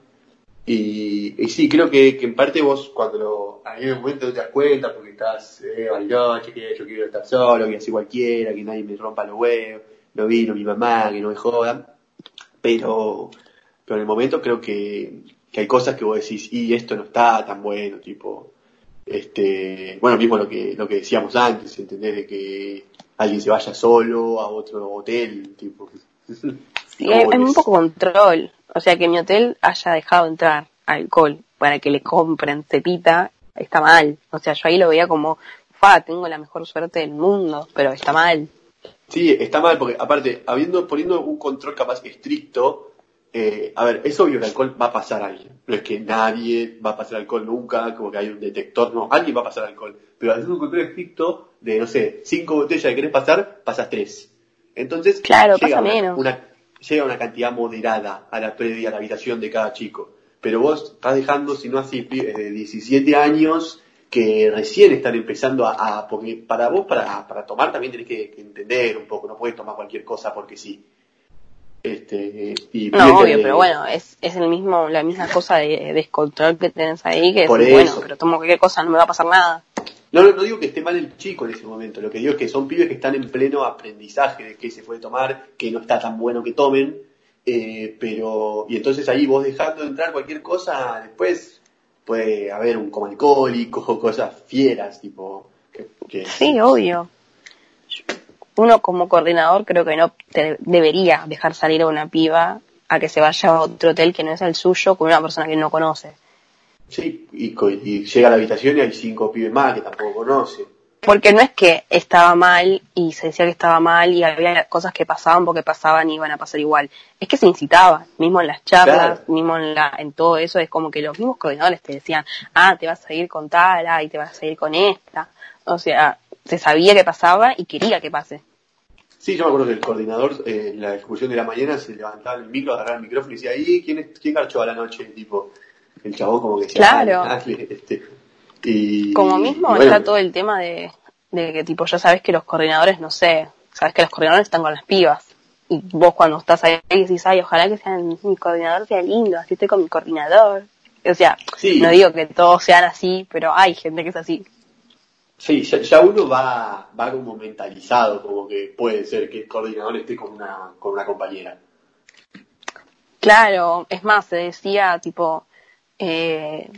Y, y sí, creo que, que en parte vos cuando lo, en un momento te das cuenta porque estás, eh, bailoche, que yo quiero estar solo, que así cualquiera, que nadie me rompa los huevos, no vino mi mamá, que no me jodan, pero, pero en el momento creo que, que hay cosas que vos decís, y esto no está tan bueno, tipo, este, bueno, mismo lo que, lo que decíamos antes, ¿entendés? De que alguien se vaya solo a otro hotel, tipo. Sí, hay, hay poco control. O sea, que mi hotel haya dejado entrar alcohol para que le compren cepita, está mal. O sea, yo ahí lo veía como, fa, tengo la mejor suerte del mundo, pero está mal. Sí, está mal, porque aparte, habiendo, poniendo un control capaz estricto, eh, a ver, es obvio que el alcohol va a pasar a alguien. No es que nadie va a pasar alcohol nunca, como que hay un detector, no, alguien va a pasar alcohol. Pero hacer un control estricto de, no sé, cinco botellas que querés pasar, pasas tres. Entonces, claro, pasa menos. Una, llega una cantidad moderada a la previa, a la habitación de cada chico. Pero vos estás dejando, si no así, de 17 años que recién están empezando a, porque para vos, para, para tomar también tenés que, entender un poco, no puedes tomar cualquier cosa porque sí. Este, y no, obvio, pero bueno, es, es el mismo, la misma cosa de descontrol que tenés ahí, que es bueno, pero tomo cualquier cosa, no me va a pasar nada. No, no, digo que esté mal el chico en ese momento, lo que digo es que son pibes que están en pleno aprendizaje de qué se puede tomar, que no está tan bueno que tomen, eh, pero, y entonces ahí vos dejando entrar cualquier cosa, después puede haber un coma alcohólico, cosas fieras, tipo... Que, Sí, obvio. Uno como coordinador creo que no te debería dejar salir a una piba a que se vaya a otro hotel que no es el suyo con una persona que no conoce. Sí, y, llega a la habitación y hay cinco pibes más que tampoco conoce. Porque no es que estaba mal y se decía que estaba mal y había cosas que pasaban porque pasaban y iban a pasar igual. Es que se incitaba, mismo en las charlas, Claro. mismo en, la, en todo eso, es como que los mismos coordinadores te decían, ah, te vas a ir con tal, ah, y te vas a ir con esta. O sea, se sabía que pasaba y quería que pase. Sí, yo me acuerdo que el coordinador eh, en la excursión de la mañana se levantaba el micro, agarraba el micrófono y decía, ¿y quién, es, quién garchó a la noche? Tipo, el chabón como que decía, Claro. "Ah, dale", este, y, Como mismo y bueno, está todo el tema de, de que tipo ya sabes que los coordinadores, no sé, sabes que los coordinadores están con las pibas. Y vos cuando estás ahí decís, ay, ojalá que sean, mi coordinador sea lindo, así estoy con mi coordinador. O sea, Sí. no digo que todos sean así, pero hay gente que es así. Sí, ya, ya uno va, va como mentalizado, como que puede ser que el coordinador esté con una, con una compañera. Claro, es más, se decía tipo, eh,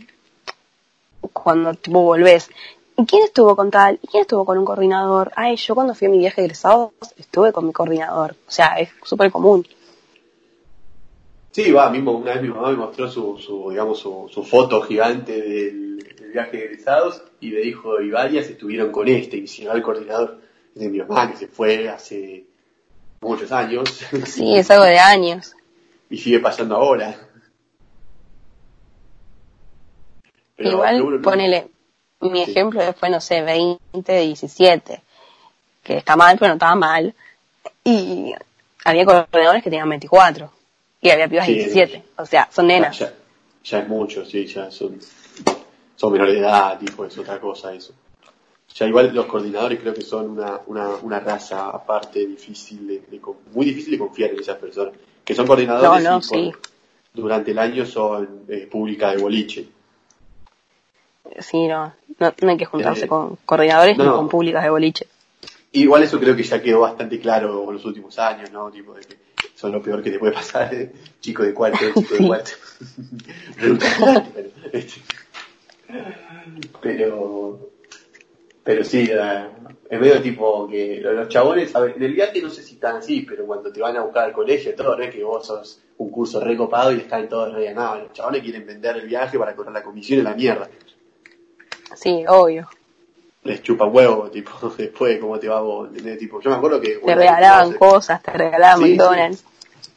cuando tipo volvés, ¿y quién estuvo con tal? ¿Y quién estuvo con un coordinador? Ay, yo cuando fui a mi viaje de egresados estuve con mi coordinador. O sea, es súper común. Sí, va, mismo una vez mi mamá me mostró su, su digamos, su, su foto gigante del, del viaje de egresados y me dijo, y varias estuvieron con este, y si no el coordinador de mi mamá, que se fue hace muchos años, Sí, es algo de años. y sigue pasando ahora. Pero- Igual, ponele, mi Sí. ejemplo fue, no sé, 20, 17, que está mal, pero no estaba mal. Y había coordinadores que tenían 24, y había pibas Sí. 17, o sea, son nenas. ya, ya es mucho, sí, ya son, son menores de edad, tipo, es otra cosa eso. Ya igual los coordinadores creo que son una, una, una raza aparte difícil de, muy difícil de confiar en esas personas. Que son coordinadores No, no, y por- sí. durante el año son eh, pública de boliche. Sí, no, no, no hay que juntarse Eh, con coordinadores ni con públicas de boliche. Igual eso creo que ya quedó bastante claro en los últimos años, ¿no? Tipo de que son lo peor que te puede pasar, eh, chico de cuarto, chico de cuarto. Pero, este, pero, pero sí, eh, es medio tipo que lo- los chabones, a ver, en el viaje no sé si están así, pero cuando te van a buscar al colegio, todo, no es que vos sos un curso recopado y están todos re no, los chabones quieren vender el viaje para cobrar la comisión y la mierda. Sí, obvio. Les chupa huevo, tipo, después, ¿cómo te va vos? Tipo, yo me acuerdo que... Te regalaban cosas, te regalaban Sí, sí. McDonald's.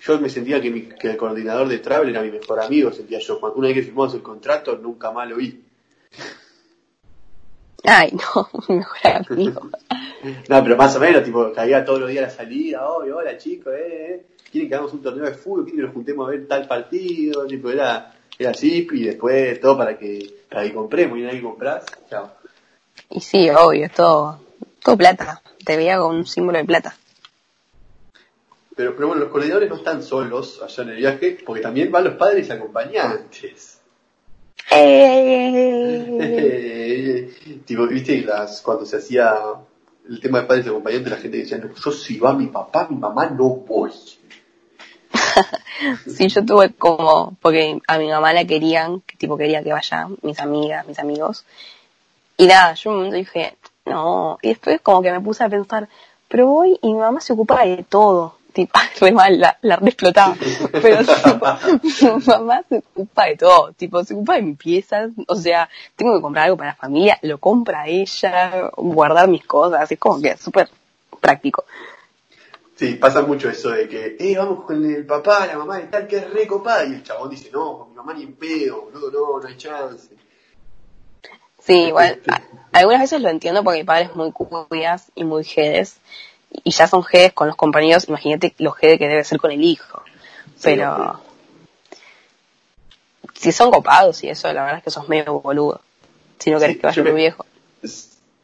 Yo me sentía que, mi- que el coordinador de Travel era mi mejor amigo, sentía yo. Cuando una vez que firmamos el contrato, nunca más lo vi. Ay, no, mi mejor amigo. No, pero más o menos, tipo, caía todos los días a la salida, oh, hola chicos, eh, eh, quieren que hagamos un torneo de fútbol, quieren que nos juntemos a ver tal partido, tipo, era, era así, y después todo para que, que compremos, y vez que compras, chao. Y sí, obvio, es todo, todo plata. Te veía con un símbolo de plata. Pero, pero bueno, los coordinadores no están solos allá en el viaje, porque también van los padres acompañantes. ¡Eh! tipo, viste, las, cuando se hacía el tema de padres acompañantes, la gente decía, no, yo si va mi papá, mi mamá, no voy. Sí, yo tuve como, porque a mi mamá la querían, que tipo quería que vayan mis amigas, mis amigos. Y nada, yo un momento dije, no, y después como que me puse a pensar, pero voy y mi mamá se ocupa de todo. Tipo, re mal, la, la re explotaba. Pero tipo, mi mamá se ocupa de todo, tipo, se ocupa de mis piezas, o sea, tengo que comprar algo para la familia, lo compra ella, guardar mis cosas, es como que súper práctico. Sí, pasa mucho eso de que, eh, vamos con el papá, la mamá y tal, que es re copada, y el chabón dice, no, con mi mamá ni en pedo, boludo, no, no hay chance. Sí, igual, algunas veces lo entiendo porque mi padre es muy cuidas y muy jedes, y ya son jedes con los compañeros, imagínate los jedes que debe ser con el hijo. Pero, si son copados y eso, la verdad es que sos medio boludo. Si no querés Sí, que vaya tu me- viejo.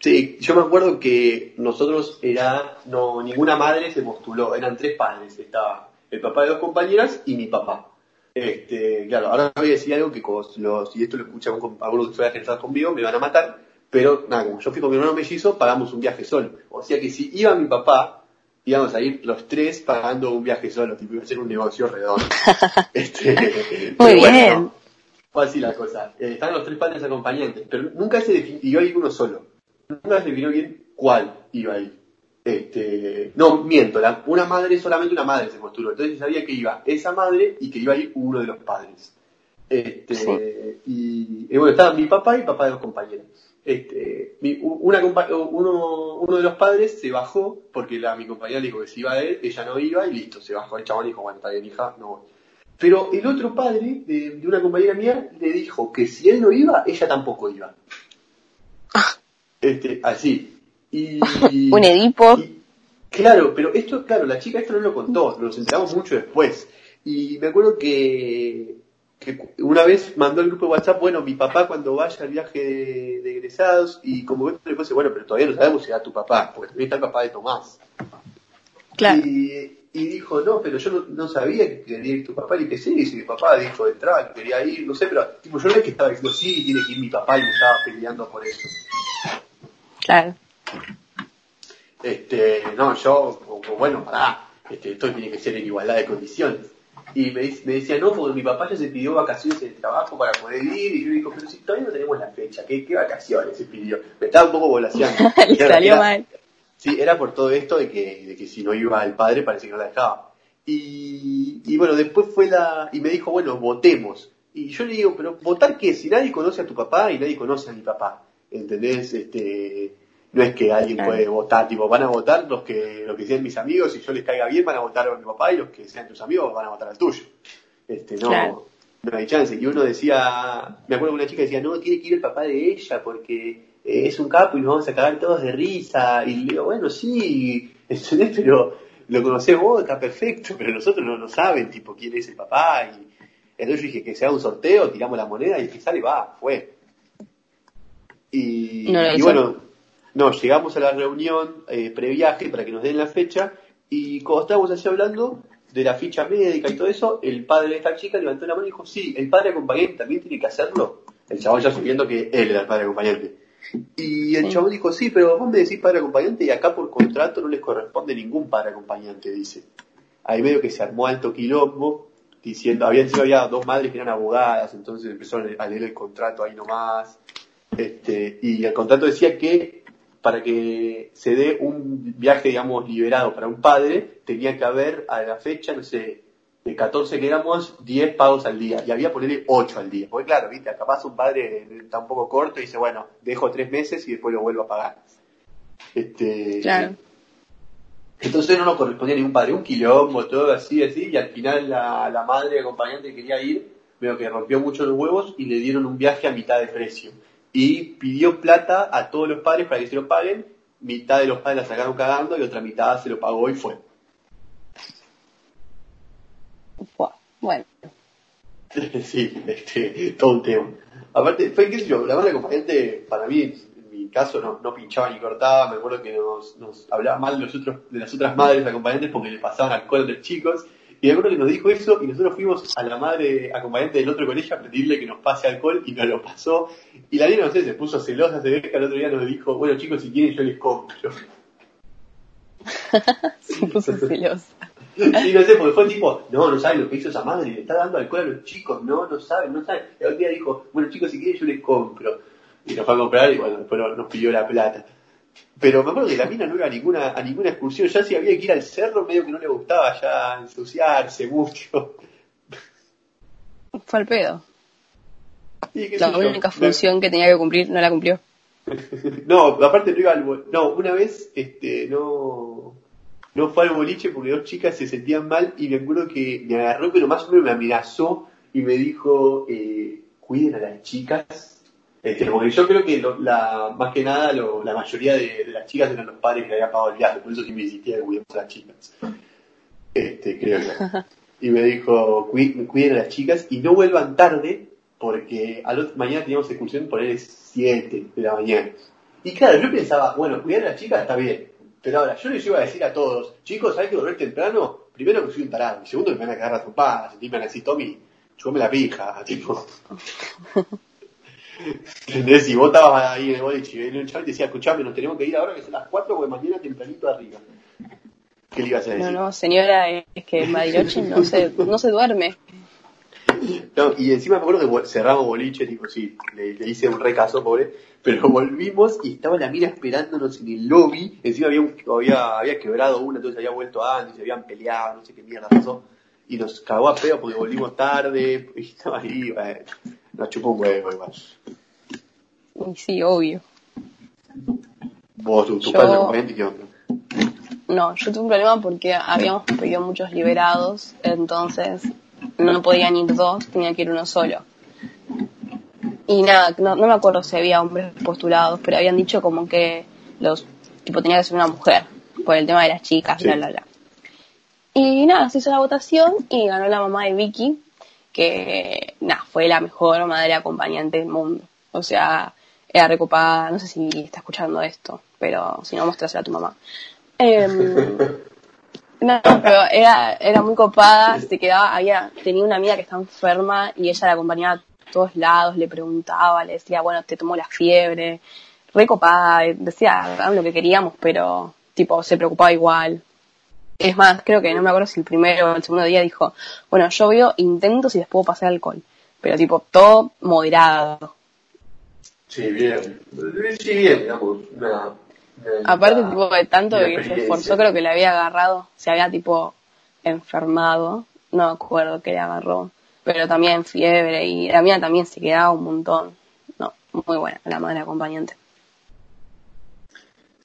Sí, yo me acuerdo que nosotros era, no, ninguna madre se postuló, eran tres padres, estaba el papá de dos compañeras y mi papá. Este, claro, ahora voy a decir algo que los, si esto lo escuchan algunos que fueran conmigo me van a matar, pero nada, como yo fui con mi hermano mellizo, pagamos un viaje solo. O sea que si iba mi papá, íbamos a ir los tres pagando un viaje solo, tipo, iba a ser un negocio redondo. este, Muy bueno, bien. fue así la cosa. Eh, estaban los tres padres acompañantes, pero nunca se definió, y iba a ir uno solo. Nunca se definió bien cuál iba a ir. Este, no, miento, la- una madre, solamente una madre se postuló. Entonces sabía que iba esa madre y que iba a ir uno de los padres. Este, Sí. y, y bueno, estaba mi papá y papá de los compañeros. Este, mi- una uno, uno de los padres se bajó porque la, mi compañera le dijo que si iba él, ella no iba y listo, se bajó el chabón y dijo, bueno, está bien, hija, no voy. Pero el otro padre de, de una compañera mía le dijo que si él no iba, ella tampoco iba. Este, así. Y, Un Edipo. y- claro, pero esto, claro, la chica esto no lo contó, nos enteramos mucho después. Y me acuerdo que, que una vez mandó el grupo de WhatsApp, bueno, mi papá cuando vaya al viaje de, de egresados, y como que le puse, bueno, pero todavía no sabemos si era tu papá, porque también está el papá de Tomás. Claro. Y, y dijo, no, pero yo no, no sabía que quería ir tu papá. Y dije, sí, si mi papá dijo de entrada que quería ir, no sé, pero tipo, yo no es que estaba diciendo, sí, tiene que ir mi papá y me estaba peleando por eso. Claro. Este, no, yo, bueno, pará, este, esto tiene que ser en igualdad de condiciones. Y me, decía, no, porque mi papá ya se pidió vacaciones en el trabajo para poder ir. Y yo digo, pero si todavía no tenemos la fecha, ¿qué, qué vacaciones se pidió? Me estaba un poco volaseando. Le salió era- mal. Sí, era por todo esto de que, de que si no iba el padre parece que no la dejaba. Y, y bueno, después fue la... Y me dijo, bueno, votemos. Y yo le digo, pero ¿votar qué? Si nadie conoce a tu papá y nadie conoce a mi papá. ¿Entendés? Este, no es que alguien Claro. puede votar, tipo, van a votar los que, los que sean mis amigos, si yo les caiga bien van a votar a mi papá y los que sean tus amigos van a votar al tuyo. Este, no, Claro. no hay chance. Y uno decía, me acuerdo que una chica decía, no, tiene que ir el papá de ella porque eh, es un capo y nos vamos a cagar todos de risa. Y le digo, bueno, sí, ¿entendés? Pero lo conocés vos, está perfecto, pero nosotros no, no saben, tipo, quién es el papá. Y entonces yo dije que se haga un sorteo, tiramos la moneda y el que sale va, fue. Y, No bueno, no, llegamos a la reunión eh, previaje para que nos den la fecha y cuando estábamos así hablando de la ficha médica y todo eso, el padre de esta chica levantó la mano y dijo, sí, el padre acompañante también tiene que hacerlo. El chabón ya subiendo que él era el padre acompañante. Y el Sí. chabón dijo, sí, pero vos me decís padre acompañante y acá por contrato no les corresponde ningún padre acompañante, dice. Ahí medio que se armó alto quilombo, diciendo, había, encima había dos madres que eran abogadas, entonces empezaron a leer el contrato ahí nomás. Este, y el contrato decía que para que se dé un viaje, digamos, liberado para un padre, tenía que haber a la fecha, no sé, de 14 que éramos, 10 pagos al día. Y había ponerle 8 al día. Porque claro, viste, capaz un padre está un poco corto y dice, bueno, dejo 3 meses y después lo vuelvo a pagar. Este, Claro. entonces no nos correspondía ningún padre, un quilombo, todo así, así, y al final la, la madre acompañante que quería ir, veo que rompió mucho los huevos y le dieron un viaje a mitad de precio. Y pidió plata a todos los padres para que se lo paguen, mitad de los padres la sacaron cagando y otra mitad se lo pagó y fue. Bueno, sí, este, todo un tema. Aparte, fue sé yo, la madre acompañante, para mí, en mi caso, no, no pinchaba ni cortaba, me acuerdo que nos, nos hablaba mal de, los otros, de las otras madres acompañantes porque le pasaban alcohol a los chicos, y me acuerdo que nos dijo eso, y nosotros fuimos a la madre acompañante del otro colegio a pedirle que nos pase alcohol, y nos lo pasó, y la niña, no sé, se puso celosa, se que al otro día nos dijo, bueno chicos, si quieren yo les compro. se puso celosa. Y no sé, porque fue tipo, no, no saben lo que hizo esa madre, le está dando alcohol a los chicos, no, no saben, no saben. Y al día dijo, bueno chicos, si quieren yo les compro. Y nos fue a comprar y bueno, después nos pidió la plata. Pero me acuerdo que la mina no iba a ninguna, a ninguna excursión, ya si había que ir al cerro, medio que no le gustaba ya ensuciarse mucho. Fue al pedo. La yo. única función que tenía que cumplir no la cumplió. No, aparte no iba al bol- No, una vez, este, no, no fue al boliche porque dos chicas se sentían mal y me acuerdo que me agarró, pero más o menos me amenazó y me dijo, eh, cuiden a las chicas. Este, porque yo creo que lo- la, más que nada lo- la mayoría de, las chicas eran los padres que le habían pagado el viaje, por eso me insistía que cuidemos a las chicas. Este, creo yo. Y me dijo, "Cui- cuiden a las chicas y no vuelvan tarde porque al otro, mañana teníamos excursión por el 7 de la mañana. Y claro, yo pensaba, bueno, cuidar a las chicas está bien, pero ahora yo les iba a decir a todos, chicos, hay que volver temprano, primero que soy un tarado, y segundo que me van a cagar a y me van a decir, Tommy, la pija, tipo. ¿Entendés? Si vos estabas ahí en el boliche y venía un chaval y decía, escuchame, nos tenemos que ir ahora que son las 4 porque mañana tempranito arriba. ¿Qué le ibas a decir? No, no, señora, es que en Bariloche no se, no se duerme. No, y encima me acuerdo que cerramos boliche, tipo, sí, le, le hice un recaso, pobre, pero volvimos y estaba la mina esperándonos en el lobby, encima había, un- había, había quebrado una, entonces había vuelto antes, se habían peleado, no sé qué mierda pasó, y nos cagó a pedo porque volvimos tarde, y estaba ahí, bueno, nos chupó un huevo igual. Y sí, obvio. Vos, tu, tu Yo- padre ¿qué onda? No, yo tuve un problema porque habíamos pedido muchos liberados, entonces no podían ir dos, tenía que ir uno solo. Y nada, no, no me acuerdo si había hombres postulados, pero habían dicho como que los, tipo, tenía que ser una mujer, por el tema de las chicas, Sí. bla, bla, bla. Y nada, se hizo la votación y ganó la mamá de Vicky, que nada, fue la mejor madre acompañante del mundo. O sea, era recopada, no sé si está escuchando esto, pero si no, mostrásela a tu mamá. Em, no, pero era, era muy copada, se quedaba, había, tenía una amiga que estaba enferma y ella la acompañaba a todos lados, le preguntaba, le decía, bueno, te tomó la fiebre, re copada, decía lo que queríamos, pero tipo, se preocupaba igual. Es más, creo que no me acuerdo si el primero o el segundo día dijo, bueno, yo veo intentos y les puedo pasar alcohol, pero tipo, todo moderado. Sí, bien, sí, bien, digamos, una... una- Aparte, una- tipo, de tanto que se esforzó, creo que le había agarrado, se había, tipo, enfermado, no me acuerdo qué le agarró, pero también fiebre, y la mía también se quedaba un montón. No, muy buena, la madre acompañante.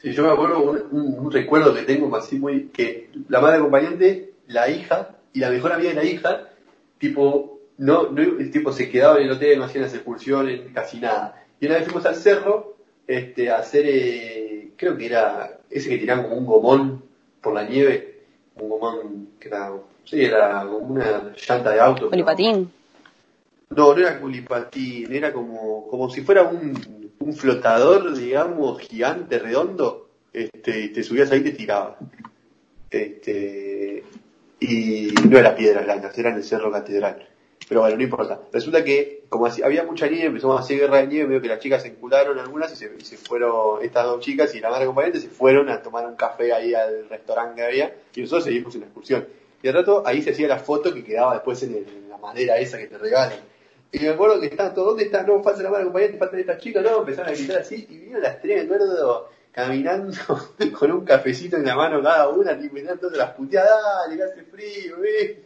Sí, yo me acuerdo un, un- un recuerdo que tengo así muy que la madre acompañante, la hija y la mejor amiga de la hija, tipo, no, no tipo se quedaban en el hotel, no hacían las excursiones, casi nada. Y una vez fuimos al cerro, este, a hacer, eh, creo que era ese que tiraban como un gomón por la nieve, un gomón que era, sí, era como una llanta de auto. pero- Polipatín. no, no era culipatín, era como, como si fuera un, un flotador, digamos, gigante, redondo, este, y te subías ahí y te tirabas. Este, y no era piedras blancas, era en el Cerro Catedral. Pero bueno, no importa. Resulta que, como así- había mucha nieve, empezamos a hacer guerra de nieve, veo que las chicas se encularon algunas y se, fueron, estas dos chicas y la madre acompañante se fueron a tomar un café ahí al restaurante que había y nosotros seguimos en la excursión. Y al rato ahí se hacía la foto que quedaba después en, en la madera esa que te regalan. Y me acuerdo que estaban todos, ¿dónde están? No, falta la madre acompañante, faltan estas chicas, no, empezaron a gritar así, y vinieron las tres, me acuerdo, caminando con un cafecito en la mano cada una, y estaban todas las puteadas, dale, que hace frío, eh.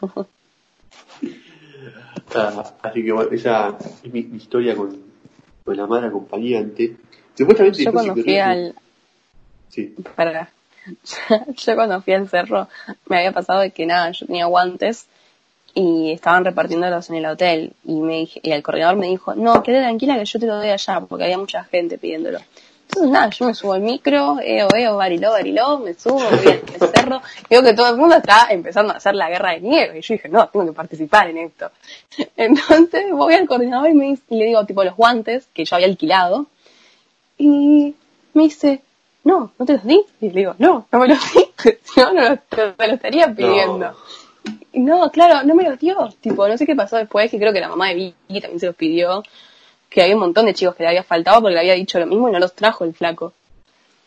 Ah, así que bueno, esa es mi, mi historia con, con la madre acompañante. Supuestamente Yo cuando si fui al, Sí, para, yo cuando fui al cerro me había pasado de que nada, yo tenía guantes y estaban repartiéndolos en el hotel y me dije, y el coordinador me dijo, no, quédate tranquila que yo te lo doy allá porque había mucha gente pidiéndolo. Entonces nada, yo me subo al micro, eo, eo, bariló, bariló, me subo, voy al cerro, veo que todo el mundo está empezando a hacer la guerra de nieve y yo dije, no, tengo que participar en esto. Entonces voy al coordinador y, me dice- y le digo tipo los guantes que yo había alquilado y me dice, no, ¿no te los di? Y le digo, no, no me los di, si no, no los, te los estaría pidiendo. No. No, claro, no me los dio. Tipo, no sé qué pasó después, que creo que la mamá de Vicky también se los pidió. Que había un montón de chicos que le había faltado porque le había dicho lo mismo y no los trajo el flaco.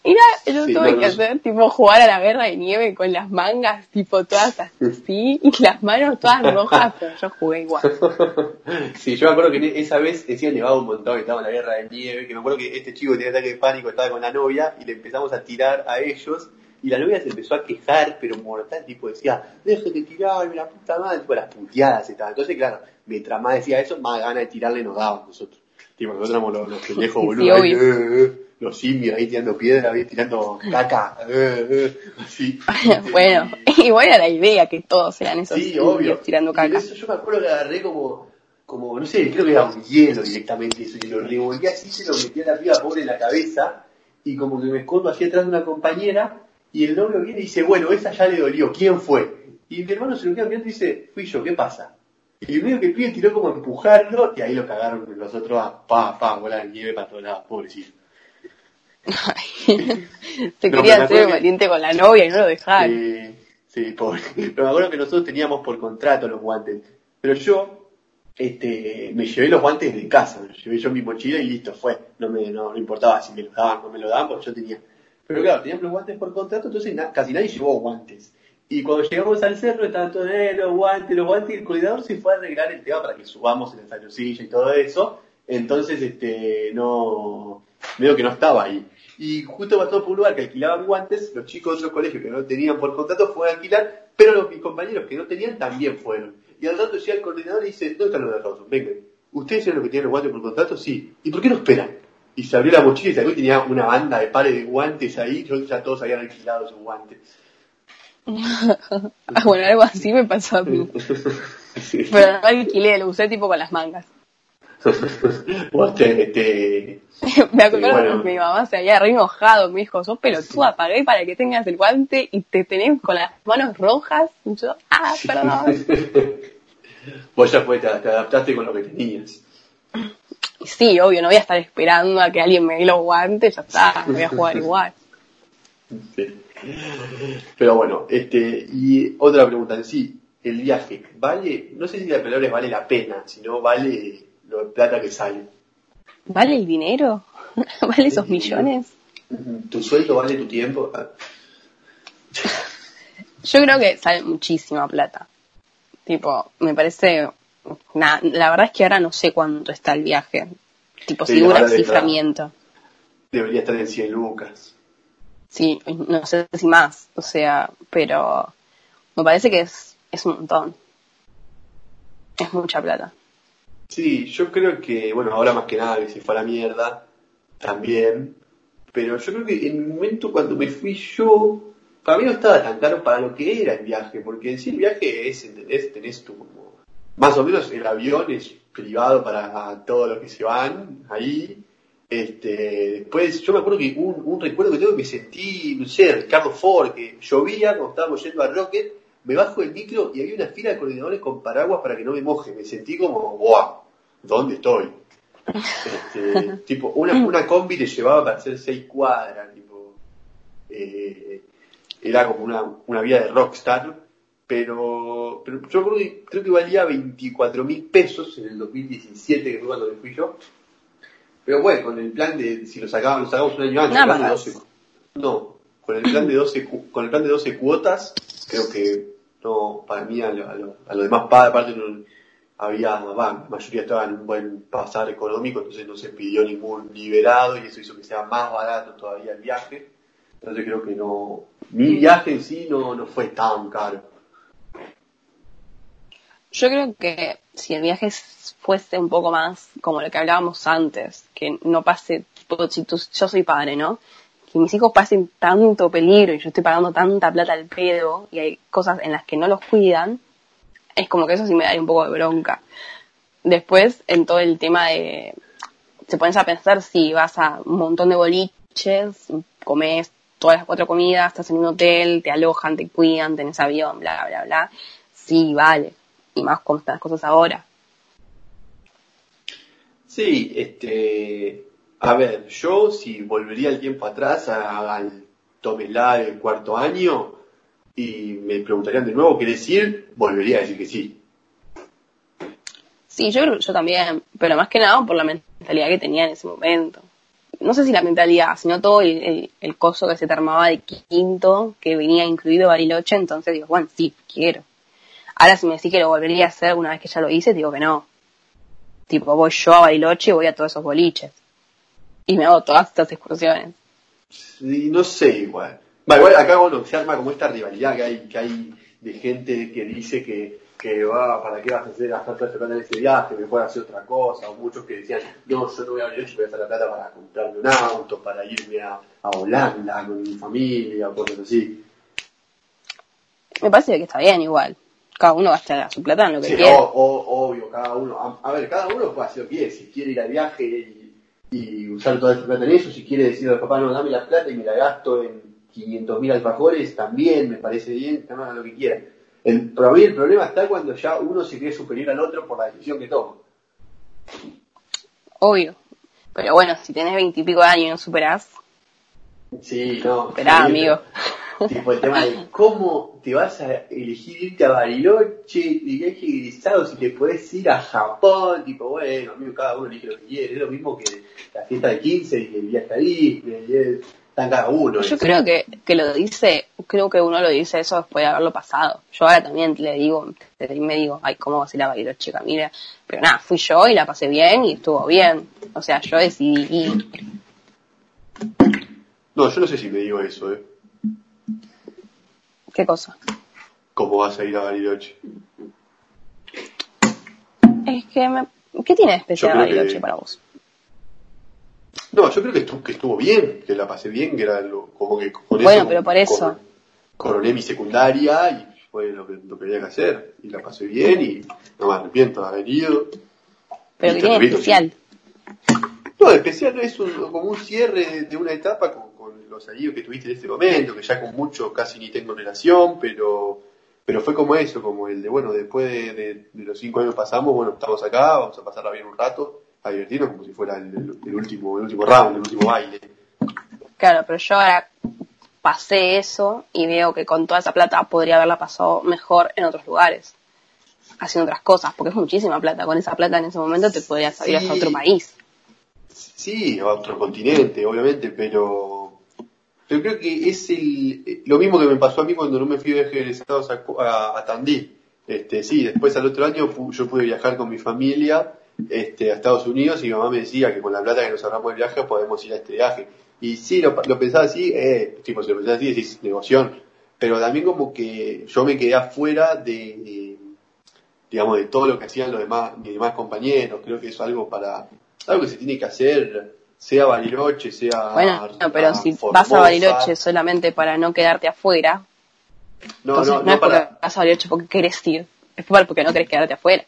Y nada, yo Sí, tuve no, que no. hacer, tipo, jugar a la guerra de nieve con las mangas, tipo, todas así, y las manos todas rojas, pero yo jugué igual. sí, yo me acuerdo que esa vez decía nevado un montón, estaba en la guerra de nieve, que me acuerdo que este chico tenía ataque de pánico, estaba con la novia, y le empezamos a tirar a ellos, y la novia se empezó a quejar, pero mortal, tipo decía, déjate tirarme la puta madre, tipo las puteadas estaban. Entonces, claro, mientras más decía eso, más ganas de tirarle nos daban nosotros. Tipo, nosotros éramos los, los pendejos Sí, boludos, ahí, obvio. eh, eh, los simios ahí tirando piedra, ahí tirando caca, eh, eh, así. bueno, igual era la idea que todos eran esos Sí, obvio. tirando Y caca. eso yo me acuerdo que agarré como, como, no sé, creo que era un hielo directamente eso, y lo revolví así, se lo metí a la piba pobre en la cabeza, y como que me escondo así atrás de una compañera, y el novio viene y dice, bueno, esa ya le dolió, ¿quién fue? Y mi hermano se lo queda mirando y dice, fui yo, ¿qué pasa? Y el medio que el pibe tiró como a empujarlo, y ahí lo cagaron los otros a pa, pa, bola de nieve para todos lados, pobrecito. Se No, quería hacer que- valiente con la novia y no lo dejaron. Sí, sí, pobre. Me acuerdo que nosotros teníamos por contrato los guantes. Pero yo, este, me llevé los guantes de casa, me llevé yo mi mochila y listo, fue. No me, no, no importaba si me los daban o no me lo daban porque yo tenía. Pero claro, teníamos los guantes por contrato, entonces casi nadie llevó guantes. Y cuando llegamos al cerro estaban todos, eh, los guantes, los guantes, y el coordinador se fue a arreglar el tema para que subamos en salocilla y todo eso. Entonces, este, no, veo que no estaba ahí. Y justo pasó por un lugar que alquilaban guantes, los chicos de otros colegios que no tenían por contrato fueron a alquilar, pero los, mis compañeros que no tenían también fueron. Y al rato llega el coordinador y dice, ¿dónde están los de Rawson? Vengan. ¿Ustedes saben los que tienen los guantes por contrato? Sí. ¿Y por qué no esperan? Y se abrió la mochila y salió y tenía una banda de pares de guantes ahí, yo ya todos habían alquilado esos guantes. Ah, bueno, algo así me pasó a mí. Sí. Pero no alquilé, lo usé tipo con las mangas. Vos te, te- Me acuerdo bueno. que mi mamá se había re enojado, me dijo, sos pelotuda, pagué para que tengas el guante y te tenés con las manos rojas. Y yo, ah, perdón. Vos ya fue, te, te adaptaste con lo que tenías. Y sí, obvio, no voy a estar esperando a que alguien me dé los guantes, ya está, voy a jugar igual. Sí. Pero bueno, este, y otra pregunta en sí, el viaje, ¿vale? No sé si la palabra es vale la pena, sino vale lo de plata que sale. ¿Vale el dinero? ¿Vale esos millones? ¿Tu sueldo vale tu tiempo? Ah, Yo creo que sale muchísima plata. Tipo, me parece... na- la verdad es que ahora no sé cuánto está el viaje. Tipo, Sí, ahora el ciframiento. Debería estar en 100 lucas. Sí, no sé si más, o sea, pero me parece que es, es un montón. Es mucha plata. Sí, yo creo que, bueno, ahora más que nada que se fue a la mierda, también, pero yo creo que en el momento cuando me fui yo, para mí no estaba tan caro para lo que era el viaje, porque en sí el viaje es, ¿entendés? Tenés tu más o menos el avión es privado para todos los que se van ahí, este, después yo me acuerdo que un, un recuerdo que tengo que me sentí, no sé, Ricardo Ford, que llovía cuando estábamos yendo a Rocket, me bajo el micro y había una fila de coordinadores con paraguas para que no me moje. Me sentí como, ¡guau! ¿Dónde estoy? Este, tipo, una, una combi te llevaba para hacer seis cuadras, tipo, eh, era como una, una vida de rockstar, pero, pero yo creo que, creo que valía 24 mil pesos en el 2017, que fue cuando me fui yo. Pero bueno, con el plan de, si lo sacábamos, lo sacamos un año antes, Nada el plan de más. 12 no, con el plan de 12, cu- con el plan de 12 cuotas, creo que no, para mí a lo, a lo, a lo demás padres, aparte no, había, la mayoría estaba en un buen pasar económico, entonces no se pidió ningún liberado y eso hizo que sea más barato todavía el viaje. Entonces creo que no, mi viaje en sí no, no fue tan caro. Yo creo que si el viaje fuese un poco más como lo que hablábamos antes, que no pase, tipo, si tú- yo soy padre, ¿no? Que mis hijos pasen tanto peligro y yo estoy pagando tanta plata al pedo y hay cosas en las que no los cuidan, es como que eso sí me daría un poco de bronca. Después, en todo el tema de, se pones a pensar si vas a un montón de boliches, comes todas las cuatro comidas, estás en un hotel, te alojan, te cuidan, tenés avión, bla, bla, bla. Sí, vale. Y más como están las cosas ahora. Sí, este, a ver, yo si volvería el tiempo atrás a- al Tomelá del cuarto año y me preguntarían de nuevo qué decir, volvería a decir que sí. Sí, yo yo también, pero más que nada por la mentalidad que tenía en ese momento. No sé si la mentalidad, sino todo el, el, el coso que se te armaba de quinto, que venía incluido Bariloche, entonces digo, bueno, sí, quiero. Ahora si me decís que lo volvería a hacer una vez que ya lo hice, digo que no. Tipo, voy yo a Bariloche y voy a todos esos boliches. Y me hago todas estas excursiones. Sí, no sé igual. Igual acá bueno, se arma como esta rivalidad que hay, que hay de gente que dice que, que va, ¿para qué vas a hacer gastar toda esa plata en ese viaje? Mejor hacer otra cosa. O muchos que decían, no, yo no voy a Bariloche, voy a gastar la plata para comprarme un auto, para irme a, a Holanda con mi familia, cosas así. Me parece que está bien igual. Cada uno gasta su plata en lo que Sí, quiere. o- o- obvio, cada uno. A, a ver, cada uno puede hacer lo que quiere. Si quiere ir al viaje y, y usar toda esa plata en eso, si quiere decirle al papá, no, dame la plata y me la gasto en 500 mil alfajores, también me parece bien, cada uno haga lo que quiera. El, para mí el problema está cuando ya uno se cree superior al otro por la decisión que toma. Obvio. Pero bueno, si tenés veintipico años y no superás, Sí, no. esperá, sí, amigo. tipo el tema de cómo te vas a elegir irte a Bariloche y viaje egresado si te puedes ir a Japón, tipo bueno, amigo, cada uno elige lo que quiere, es lo mismo que la fiesta de 15 y el viaje a Disney, y cada uno. Yo creo que, que lo dice, creo que uno lo dice eso después de haberlo pasado. Yo ahora también le digo, desde ahí me digo, ay, ¿cómo vas a ir a Bariloche, Camila? Pero nada, fui yo y la pasé bien y estuvo bien. O sea, yo decidí ir. No, yo no sé si me digo eso, ¿eh? ¿Qué cosa? ¿Cómo vas a ir a Bariloche? Es que me, ¿qué tiene de especial Bariloche que- para vos? No, yo creo que estuvo, que estuvo bien, que la pasé bien, que era lo, como que con Bueno, eso pero por eso. coroné mi secundaria y fue lo que, lo que había que hacer. Y la pasé bien y no me arrepiento de haber ido. Pero Y ¿qué te tiene de especial? No, especial es un, como un cierre de, de una etapa con los amigos que tuviste en este momento, que ya con muchos casi ni tengo relación, pero pero fue como eso, como el de, bueno, después de, de- de los cinco años pasamos, bueno, estamos acá, vamos a pasarla bien un rato, a divertirnos como si fuera el, el- el último el último round, el último baile. Claro, pero yo ahora pasé eso y veo que con toda esa plata podría haberla pasado mejor en otros lugares, haciendo otras cosas, porque es muchísima plata. Con esa plata en ese momento te podrías ir hasta Sí. otro país. Sí, a otro continente, obviamente, pero pero creo que es el, lo mismo que me pasó a mí cuando no me fui de egresados a, a, a Tandil. Este, sí, después al otro año yo pude viajar con mi familia este, a Estados Unidos y mi mamá me decía que con la plata que nos ahorramos del viaje podemos ir a este viaje. Y sí, lo, lo pensaba así, eh, tipo, si lo pensaba así, decís negoción. Pero también como que yo me quedé afuera de, de, digamos, de todo lo que hacían los demás, mis demás compañeros. Creo que es algo para, algo que se tiene que hacer, sea Bariloche, sea Bueno, no, pero si vas a Bariloche solamente para no quedarte afuera, no, entonces no, no, no es porque para, vas a Bariloche porque querés ir, es porque no querés quedarte afuera.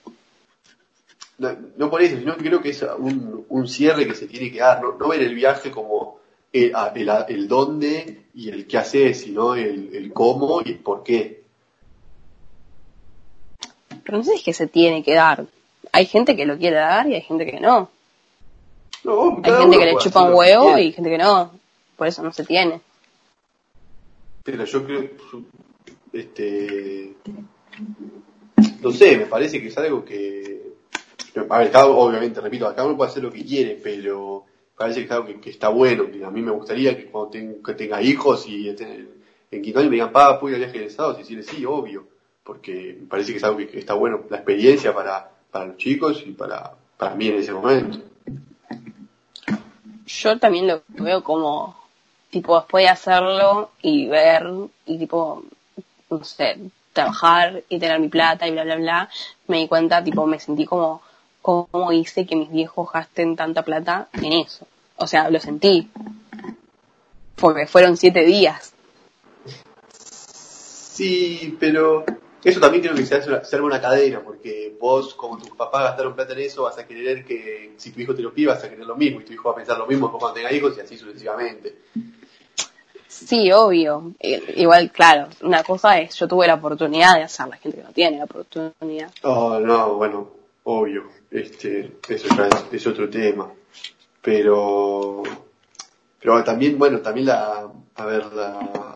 no, no por eso, sino que creo que es un, un cierre que se tiene que dar, no, no ver el viaje como el, a- el, a- el dónde y el qué haces, sino el, el cómo y el por qué. Pero no sé si es que se tiene que dar. Hay gente que lo quiere dar y hay gente que no. No, Hay gente que le chupa un huevo y gente que no. Por eso no se tiene. Pero yo creo, este, no sé, me parece que es algo que, a ver, cada, obviamente, repito, cada uno puede hacer lo que quiere, pero parece que es algo que, que está bueno, que a mí me gustaría que cuando ten- que tenga hijos y en, en quinto año me digan, pa, ¿puedo ir al viaje? Y decirle, sí, obvio, porque me parece que es algo que, que está bueno, la experiencia para, para los chicos y para, para mí en ese momento. Yo también lo veo como, tipo, después de hacerlo y ver y tipo, no sé, trabajar y tener mi plata y bla, bla, bla, me di cuenta, tipo, me sentí como, cómo hice que mis viejos gasten tanta plata en eso. O sea, lo sentí. Porque fueron siete días. Sí, pero eso también creo que se, hace una- se arma una cadena, porque vos, como tus papás gastaron plata en eso, vas a querer que si tu hijo te lo pide, vas a querer lo mismo, y tu hijo va a pensar lo mismo después cuando tenga hijos, y así sucesivamente. Sí, obvio. Eh, Igual, claro, una cosa es, yo tuve la oportunidad de hacerlo, hay gente que no tiene la oportunidad. Oh, no, bueno, obvio, este, eso ya es, es otro tema. Pero, pero también, bueno, también la, a ver, la,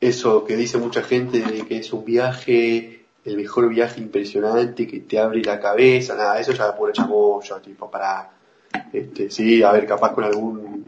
eso que dice mucha gente de que es un viaje, el mejor viaje impresionante, que te abre la cabeza, nada, eso ya es pura chamoya, tipo, para, este, sí, a ver, capaz con algún,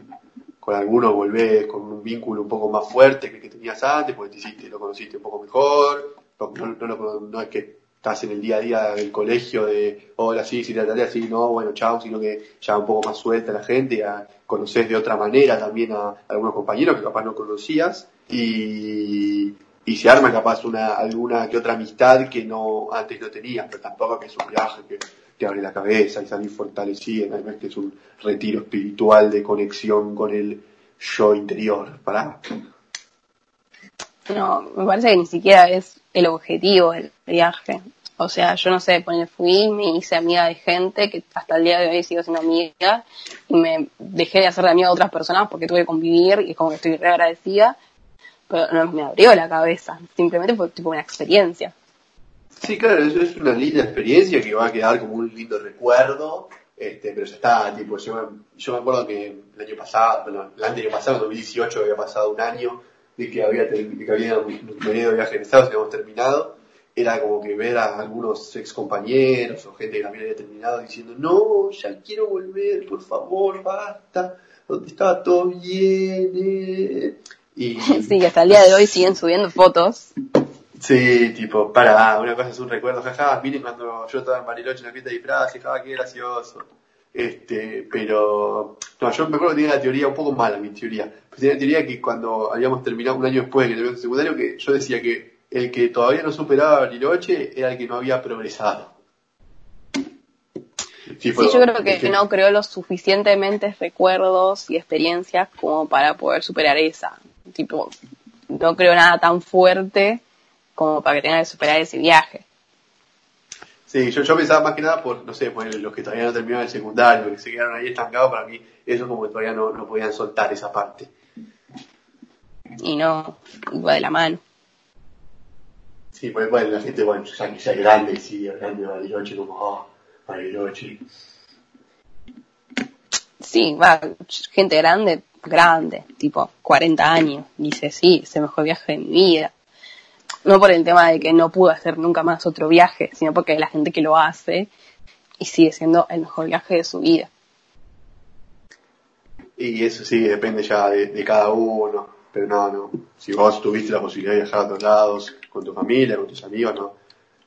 con alguno volvés con un vínculo un poco más fuerte que el que tenías antes, porque te hiciste, lo conociste un poco mejor, no, no, no, no es que estás en el día a día del colegio de, hola, sí, sí, la tarea, sí, no, bueno, chao, sino que ya un poco más suelta la gente, conoces de otra manera también a, algunos compañeros que capaz no conocías, y, y se arma capaz una, alguna que otra amistad que no, antes no tenías, pero tampoco que es un viaje que te abre la cabeza y salís fortalecido, no es que es un retiro espiritual de conexión con el yo interior, para No, me parece que ni siquiera es el objetivo del viaje. O sea, yo no sé, poner fui, me hice amiga de gente que hasta el día de hoy sigo siendo amiga y me dejé de hacer de amiga de otras personas porque tuve que convivir y es como que estoy re agradecida, pero no me abrió la cabeza, simplemente fue tipo una experiencia. Sí, claro, eso es una linda experiencia que va a quedar como un lindo recuerdo, este, pero ya está, tipo, yo me, yo me acuerdo que el año pasado, bueno, el año pasado, en 2018, había pasado un año de que había, de que había venido de viaje en Estados, habíamos terminado, era como que ver a algunos ex compañeros o gente que también había terminado diciendo, no, ya quiero volver, por favor, basta, donde estaba todo bien. Eh". Y, sí, hasta el día de hoy siguen subiendo fotos. Sí, tipo, para, una cosa es un recuerdo, jaja, miren cuando yo estaba en Bariloche en la fiesta de disfraces, jaja, qué gracioso. Este, pero, no, yo me acuerdo que tenía la teoría un poco mala, mi teoría. Pero tenía la teoría que cuando habíamos terminado un año después en el evento secundario, que yo decía que el que todavía no superaba Bariloche era el que no había progresado. Sí, yo creo que, no creó los suficientemente recuerdos y experiencias como para poder superar esa. Tipo, no creo nada tan fuerte como para que tenga que superar ese viaje. Sí, yo, yo pensaba más que nada por, no sé, por los que todavía no terminaron el secundario, que se quedaron ahí estancados, para mí eso como que todavía no, no podían soltar esa parte. Y no, iba de la mano. Sí, pues bueno, la gente, bueno, ya que sea grande, sí, grande de Bariloche, como, oh, Bariloche. Sí, va, gente grande, grande, tipo 40 años, dice, sí, es el mejor viaje de mi vida. No por el tema de que no pudo hacer nunca más otro viaje, sino porque la gente que lo hace y sigue siendo el mejor viaje de su vida. Y eso sí, depende ya de cada uno. Pero no, no. Si vos tuviste la posibilidad de viajar a otros lados, con tu familia, con tus amigos, no,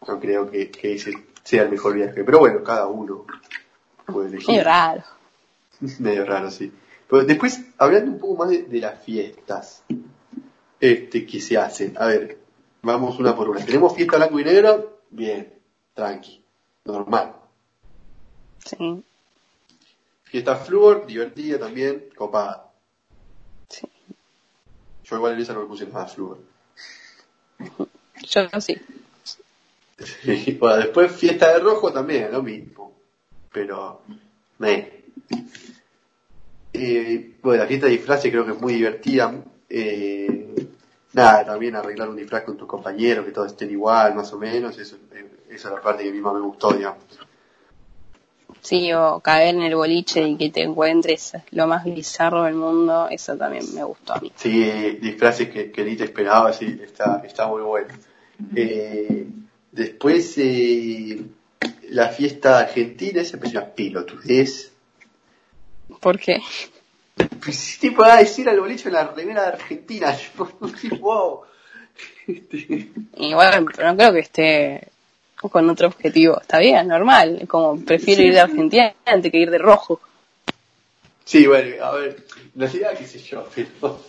no creo que, ese sea el mejor viaje. Pero bueno, cada uno puede elegir. Medio raro. Medio raro, sí. Pero después, hablando un poco más de, las fiestas este, que se hacen. A ver, vamos una por una. Tenemos fiesta blanco y negro, bien, tranqui, normal. Sí. Fiesta flúor, divertida también, copada. Yo igual en esa no me puse nada flúor. Yo sí. bueno, después fiesta de rojo también, lo mismo. Pero, me. Eh, bueno, la fiesta de disfraces creo que es muy divertida. Eh, nada, también arreglar un disfraz con tus compañeros, que todos estén igual, más o menos. Eso, eh, esa es la parte que a mí más me gustó, digamos. Sí, o caer en el boliche y que te encuentres lo más bizarro del mundo, eso también me gustó a mí. Sí, disfraces que, que ni te esperaba, sí, está, está muy bueno. Eh, después, eh, la fiesta argentina, esa me llama pilotudez. ¿Por qué? Pues, tipo, a decir al boliche la remera de Argentina, wow. Y bueno, pero no creo que esté con otro objetivo. Está bien, normal. Como prefiero ir de Argentina antes que ir de rojo. Sí, bueno, a ver, la ciudad, qué sé yo, pero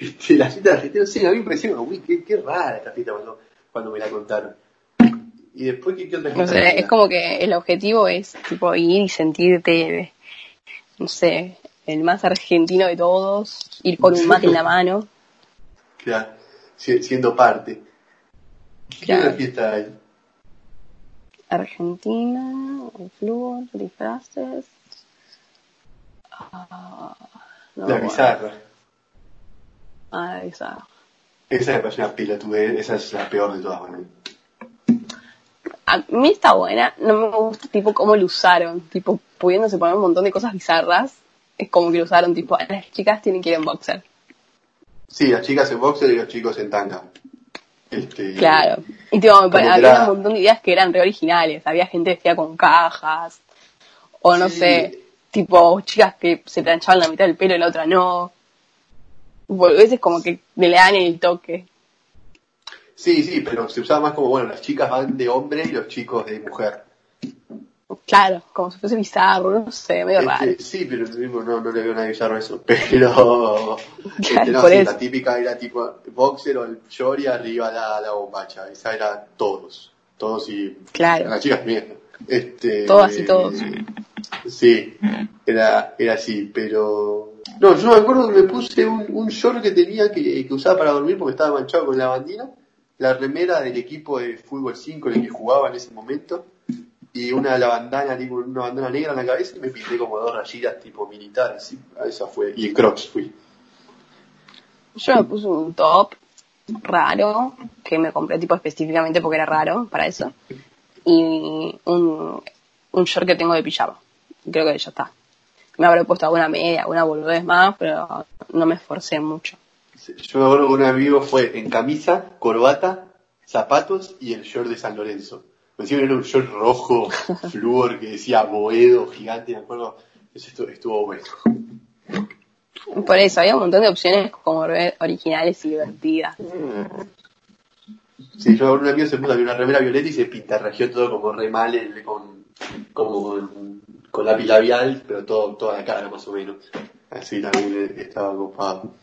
este, la fiesta de Argentina, sí, a mí me pareció, uy, qué, qué rara esta fiesta cuando, cuando me la contaron. Y después, ¿qué, qué otra no sé, es como que el objetivo es, tipo, ir y sentirte, no sé, el más argentino de todos, ir con un mate en la mano. Claro, siendo parte. ¿Qué otra fiesta hay? Argentina, el flúor, disfraces. Ah, la bizarra. Ah, la bizarra. Esa me parece una pilotudez, esa es la peor de todas para A mí está buena, no me gusta tipo cómo lo usaron, tipo pudiéndose poner un montón de cosas bizarras, es como que lo usaron tipo, las chicas tienen que ir en boxer. Sí, las chicas en boxer y los chicos en tanga. Este, claro. Y tipo, había un montón de ideas que eran re originales. Había gente que hacía con cajas. O no sé, tipo chicas que se planchaban la mitad del pelo y la otra no. A veces como que le dan el toque. Sí, sí, pero se usaba más como, bueno, las chicas van de hombre y los chicos de mujer. Claro, como si fuese bizarro, no sé, medio este, raro. Sí, pero no, no le veo nada bizarro a eso. Pero este, no, sí, la típica era tipo boxer o el short y arriba la, la bombacha. Esa era todos. Todos y claro. las chicas también. Este, Todas y todos. sí, era, era así, pero... No, yo me acuerdo que me puse un, un short que tenía que, que usaba para dormir porque estaba manchado con la bandina, la remera del equipo de fútbol 5 en el que jugaba en ese momento y una la bandana, una bandana negra en la cabeza y me pinté como dos rayitas tipo militares. esa fue. Y en Crocs fui. Yo me puse un top raro que me compré tipo específicamente porque era raro para eso. Y un, un short que tengo de pijama. Creo que ya está. Me habré puesto alguna media, alguna boludez más, pero no me esforcé mucho. Yo me acuerdo que un amigo fue en camisa, corbata, zapatos y el short de San Lorenzo. Me decían era un short rojo, flúor, que decía Boedo, gigante, me acuerdo. Eso estuvo, estuvo bueno. Por eso, había un montón de opciones como originales y divertidas. Sí, yo un amigo se puso una remera violeta y se pintarrajeó todo como re mal, con, como con, con lápiz labial, pero todo, toda la cara más o menos. Así también estaba copado.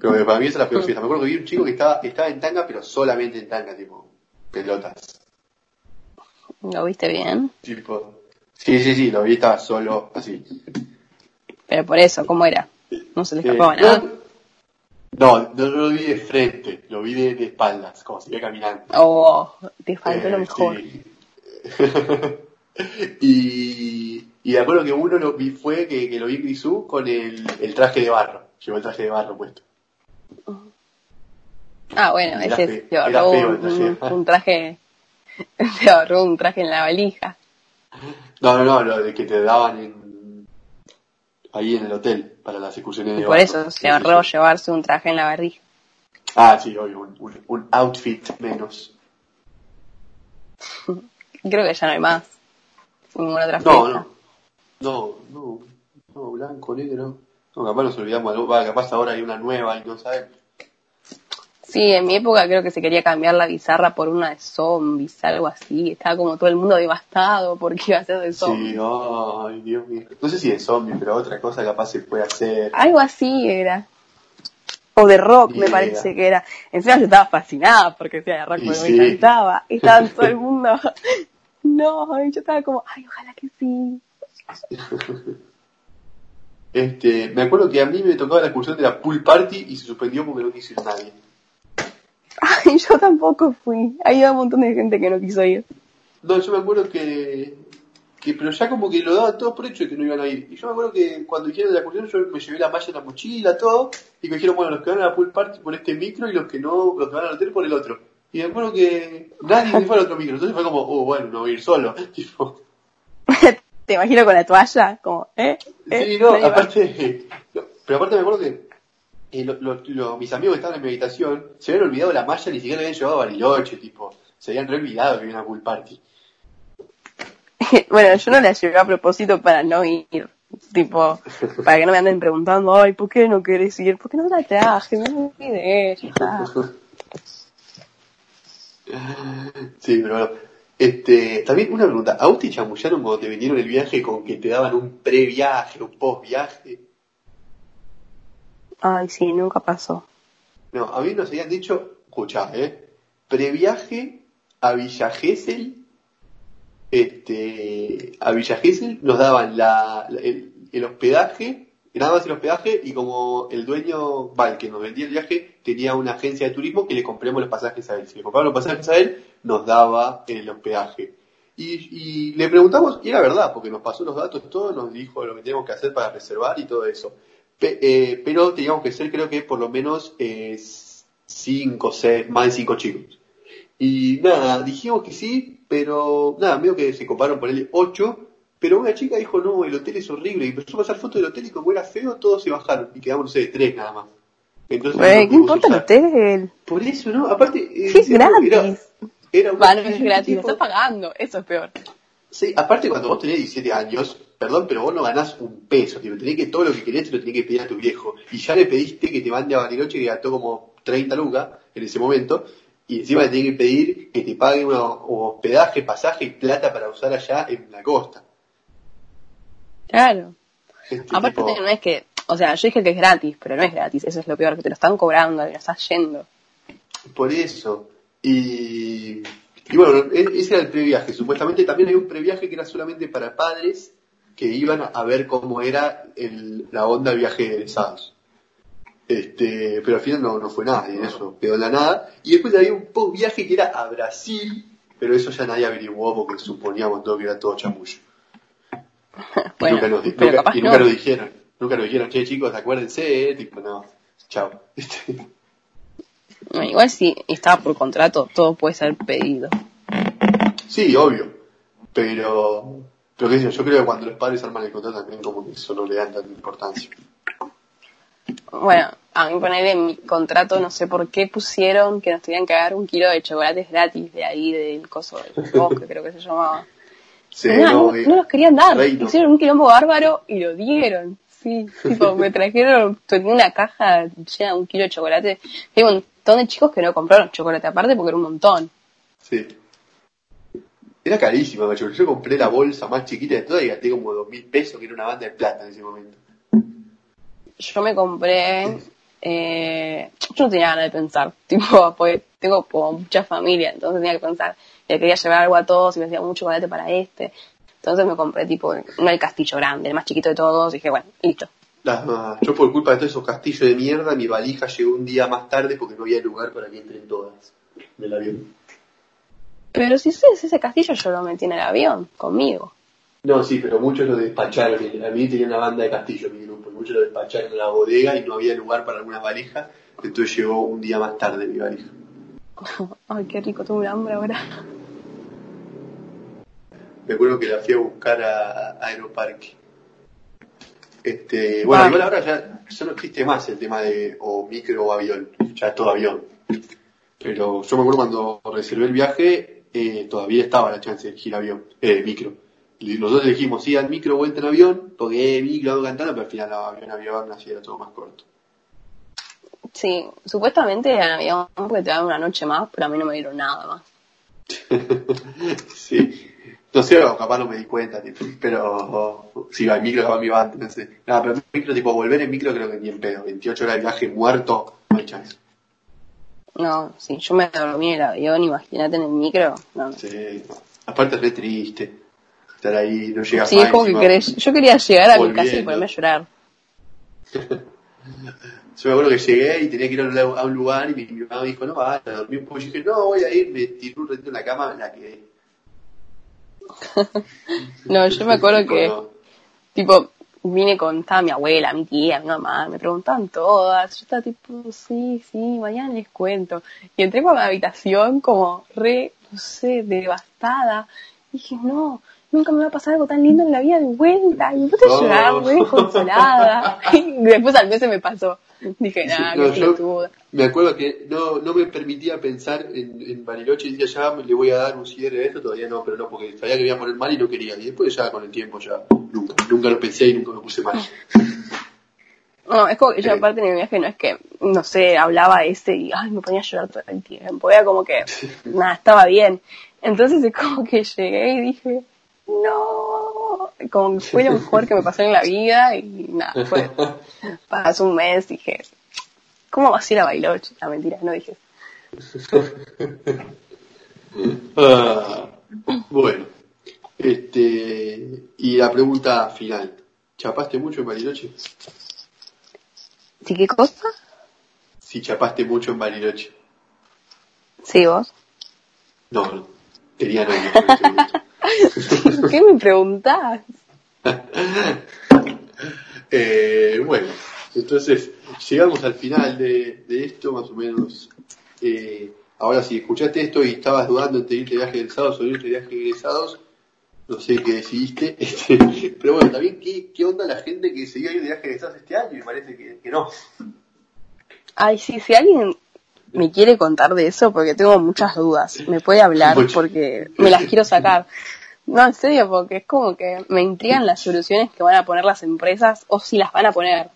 Pero que para mí esa es la peor fiesta. Me acuerdo que vi un chico que estaba, estaba en tanga, pero solamente en tanga, tipo, pelotas. ¿Lo viste bien? Tipo, sí, sí, sí, lo vi, estaba solo, así. Pero por eso, ¿cómo era? No se le Eh, escapaba nada. no, no, no lo vi de frente, lo vi de, de espaldas, como si iba caminando. Oh, te faltó Eh, lo mejor. sí. y, y de acuerdo que uno lo vi fue que, que lo vi Grisú con el, el traje de barro. Llevó el traje de barro puesto. Ah, bueno, ese feo el un, un traje, se ahorró un traje en la valija. No, no, no, lo de que te daban en, ahí en el hotel para las excursiones de por eso se ahorró sí, llevarse un traje en la barriga. Ah, sí, obvio, un, un, un outfit menos. Creo que ya no hay más. Ninguna otra No, no, no, no, no, blanco, negro. No, capaz nos olvidamos, va, capaz ahora hay una nueva y no sabemos. Sí, en mi época creo que se quería cambiar la bizarra por una de zombies, algo así. Estaba como todo el mundo devastado porque iba a ser de zombies. Sí, ay, Dios mío. No sé si de zombie, pero otra cosa capaz se puede hacer. Algo así era. O de rock, me parece que era. Encima yo estaba fascinada porque decía de rock, Y porque sí. me encantaba. Y estaba todo el mundo. No, y yo estaba como, ay, ojalá que sí. Este, me acuerdo que a mí me tocaba la excursión de la pool party y se suspendió porque no quiso ir nadie. Ay, yo tampoco fui. Había un montón de gente que no quiso ir. No, yo me acuerdo que, que, pero ya como que lo daban todos por hecho de que no iban a ir. Y yo me acuerdo que cuando dijeron de la excursión yo me llevé la malla en la mochila, todo, y me dijeron, bueno, los que van a la pool party por este micro y los que no, los que van al hotel por el otro. Y me acuerdo que nadie se fue al otro micro, entonces fue como, oh, bueno, no voy a ir solo. Tipo, Te imagino con la toalla, como, ¿eh? ¿Eh? Sí, no, aparte, no, pero aparte me acuerdo que eh, lo- lo- lo- mis amigos que estaban en mi habitación se habían olvidado la malla, ni siquiera la habían llevado a Bariloche, tipo, se habían re olvidado que había una pool party. bueno, yo no la llevé a propósito para no ir. Tipo, para que no me anden preguntando, ay, ¿por qué no querés ir? ¿Por qué no la traje? Me olvidé. Sí, pero bueno. Este, también una pregunta, ¿a vos te chamullaron cuando te vendieron el viaje con que te daban un previaje, un post-viaje? Ay, sí, nunca pasó. No, a mí nos habían dicho, escuchá, eh, previaje a Villa Gesell, este, a Villa Gesell nos daban la, el, el hospedaje, nada más el hospedaje, y como el dueño, va, el que nos vendía el viaje, tenía una agencia de turismo que le compremos los pasajes a él. Si le compramos los pasajes a él, nos daba el hospedaje. Y, y le preguntamos, y era verdad, porque nos pasó los datos, todo, nos dijo lo que teníamos que hacer para reservar y todo eso. Pe- eh, pero teníamos que ser, creo que por lo menos, eh, cinco, seis, más de cinco chicos. Y nada, dijimos que sí, pero nada, medio que se coparon por él ocho, pero una chica dijo, no, el hotel es horrible, y empezó a pasar fotos del hotel y como era feo, todos se bajaron, y quedamos, no sé, tres nada más. Entonces, Güey, no ¿qué importa el hotel? Por eso, ¿no? Aparte, eh, Sí, es era- gratis. Era, una Va, no es gratis, tipo- estás pagando, eso es peor. Sí, aparte cuando vos tenés 17 años, perdón, pero vos no ganás un peso, tipo, tenés que todo lo que querés te lo tenés que pedir a tu viejo. Y ya le pediste que te mande a Bariloche que gastó como 30 lucas en ese momento, y encima le tenés que pedir que te pague un hospedaje, pasaje y plata para usar allá en la costa. Claro. Este, Aparte tipo, no es que, o sea, yo dije que es gratis, pero no es gratis, eso es lo peor, que te lo están cobrando, que lo estás yendo. Por eso. Y, y bueno, e- ese era el previaje. Supuestamente también hay un previaje que era solamente para padres que iban a ver cómo era el, la onda viaje de egresados. Este, pero al final no, no fue nada, y eso quedó en la nada. Y después había un post viaje que era a Brasil, pero eso ya nadie averiguó porque suponíamos todo que era todo chamullo. Bueno, nunca nos, nunca- y nunca no. nos dijeron, nunca nos dijeron, che chicos, acuérdense, eh", tipo, no, chao. No, igual si estaba por contrato, todo puede ser pedido. Sí, obvio. Pero, pero qué sé yo, yo creo que cuando los padres arman el contrato también como que eso no le dan tanta importancia. Bueno, a mí ponerle en mi contrato, no sé por qué pusieron que nos tenían que dar un kilo de chocolates gratis de ahí, del coso del bosque, creo que se llamaba. Sí, no, no, no los querían dar. reino. Hicieron un quilombo bárbaro y lo dieron. Sí, tipo, me trajeron, tenía una caja llena de un kilo de chocolate. Hay un montón de chicos que no compraron chocolate aparte porque era un montón. Sí. Era carísima, macho. Yo compré la bolsa más chiquita de todas y gasté como dos mil pesos, que era una banda de plata en ese momento. Yo me compré, eh, yo no tenía ganas de pensar, tipo, porque tengo como mucha familia, entonces tenía que pensar, le quería llevar algo a todos y me hacía mucho chocolate para este. Entonces me compré tipo, no el castillo grande, el más chiquito de todos, y dije, bueno, listo. La- yo por culpa de todos esos castillos de mierda, mi valija llegó un día más tarde porque no había lugar para que entren todas del avión. Pero si ese, ese castillo yo lo metí en el avión, conmigo. No, sí, pero muchos lo despacharon. A mí tenía una banda de castillo en mi grupo. y Muchos lo despacharon en la bodega y no había lugar para algunas valijas. Entonces llegó un día más tarde mi valija. Ay, qué rico, tuve un hambre ahora. Me acuerdo que la fui a buscar a, a Aeroparque. Este, bueno, igual ahora ya, ya no existe más el tema de o micro o avión. Ya es todo avión. Pero yo me acuerdo cuando reservé el viaje, eh, todavía estaba la chance de elegir avión, eh, micro. Y nosotros dijimos, sí, al micro vuelta en avión, porque eh, micro hago cantando, pero al final no, avión, avión, así era todo más corto. Sí, supuestamente en avión porque te dan una noche más, pero a mí no me dieron nada más. sí. No sé, o capaz no me di cuenta, tipo, pero si va el micro, capaz me iba antes, no sé. Nada, pero micro, tipo, volver en micro creo que ni en pedo. 28 horas de viaje muerto, no hay chance. No, sí, yo me dormí en el avión, imagínate en el micro. No. Sí. Aparte es re triste estar ahí, no llega Sí, es como que querés, yo quería llegar a mi casa y ponerme a llorar. Yo me acuerdo que llegué y tenía que ir a un, a lugar y mi, mi mamá me dijo, no, basta, dormí un poco. Y yo dije, no, voy a ir, me tiré un ratito en la cama, la quedé. No, yo me acuerdo que, tipo, vine con, estaba mi abuela, mi tía, mi mamá, me preguntaban todas. Yo estaba tipo, sí, sí, mañana les cuento. Y entré por la habitación como re, no sé, devastada. Y dije, no, nunca me va a pasar algo tan lindo en la vida de vuelta. Y me puse a llorar, re desconsolada. Y después al mes se me pasó. Dije, nada, No, yo- pelotuda. Me acuerdo que no, no me permitía pensar en, en Bariloche y decía, ya le voy a dar un cierre a esto, todavía no, pero no, porque sabía que me iba a poner mal y no quería. Y después ya con el tiempo ya, nunca, nunca lo pensé y nunca me puse mal. No, es como que yo Eh. aparte en mi viaje no es que, no sé, hablaba ese y ay, me ponía a llorar todo el tiempo. Era como que, nada, estaba bien. Entonces es como que llegué y dije, no, como fue lo mejor que me pasó en la vida y nada, fue, pasó un mes, dije, ¿cómo vas a ir a Bailoche? La mentira, no dije. Ah, bueno, este, y la pregunta final, ¿chapaste mucho en Bariloche? ¿Sí qué cosa? Si chapaste mucho en Bariloche. Sí, vos. No, no, tenía novio. ¿Qué me preguntás? Eh, bueno, entonces llegamos al final de, de esto, más o menos. Eh, ahora, si escuchaste esto y estabas dudando entre irte de viaje de egresados o irte de viaje de egresados, no sé qué decidiste. Este, pero bueno, también, ¿qué, ¿qué onda la gente que a ir de viaje de egresados este año? Y parece que, que no. Ay, sí, si alguien me quiere contar de eso, porque tengo muchas dudas, me puede hablar porque me las quiero sacar. No, en serio, porque es como que me intrigan las soluciones que van a poner las empresas o si las van a poner.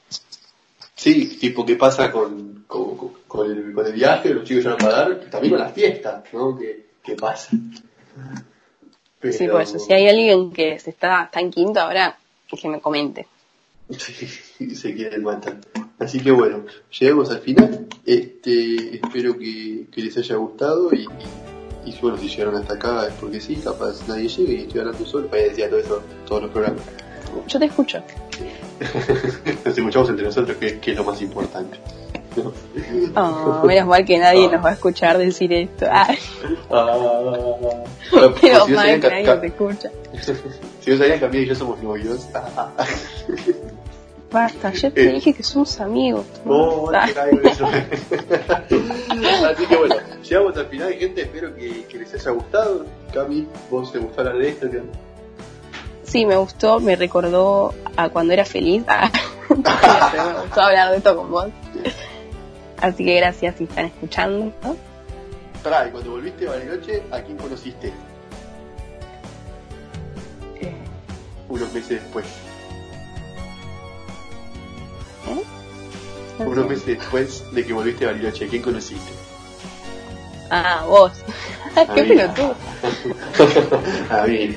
Sí, tipo, ¿qué pasa con, con, con- el, con el viaje? Los chicos ya no pagar, también con las fiestas, ¿no? ¿Qué, qué pasa? Sí, por eso. Si hay alguien que se está, está en quinto ahora, que me comente. Sí, se quieren matar. Así que bueno, llegamos al final. Este, espero que, que les haya gustado y, y, y bueno, si llegaron hasta acá es porque sí, capaz nadie llega y estoy hablando solo. Para decía todo eso, todos los programas. Yo te escucho. Nos escuchamos entre nosotros, que, que es lo más importante. Oh, menos mal que nadie nos va a escuchar decir esto. Ay, Ah, menos si no mal sabían, que nadie nos escucha. si no sabían, Camila y yo somos novios. Basta, yo te Eh. dije que somos amigos. No, no caigo eso. Así que bueno, llegamos al final, gente. Espero que, que les haya gustado. Cami, ¿vos te gustó hablar de esto? ¿Qué? Sí, me gustó, me recordó a cuando era feliz. Ah, me gustó hablar de esto con vos. Así que gracias si están escuchando. Pará, y cuando volviste a Bariloche, ¿a quién conociste? Eh, Unos meses después. ¿Eh? No Unos meses después de que volviste a Bariloche, ¿a quién conociste? Ah, vos. Qué pelotudo. a mí.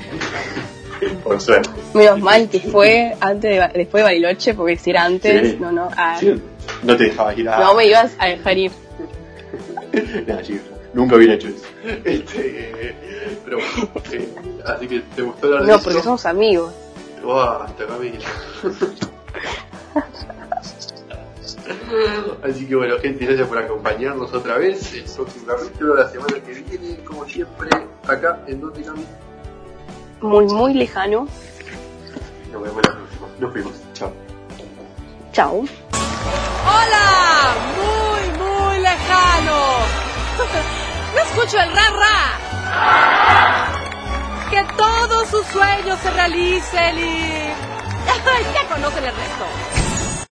Por suerte. Menos mal que fue antes de, después de Bariloche, porque si era antes, Sí. no, no. ah, Sí, No te dejabas ir a... no me ibas a dejar ir. Nah, chico, nunca hubiera hecho eso. Este, pero bueno, eh, así que te gustó de No, porque somos amigos. Basta, Camila. Así que bueno, gente, gracias por acompañarnos otra vez. El próximo capítulo, la semana que viene, como siempre, acá en Donde. Muy, muy lejano. Nos vemos la próxima. Nos vemos. Chao. Chao. ¡Hola! Muy, muy lejano. No escucho el ra ra. Que todos sus sueños se realicen y... ya conocen el resto.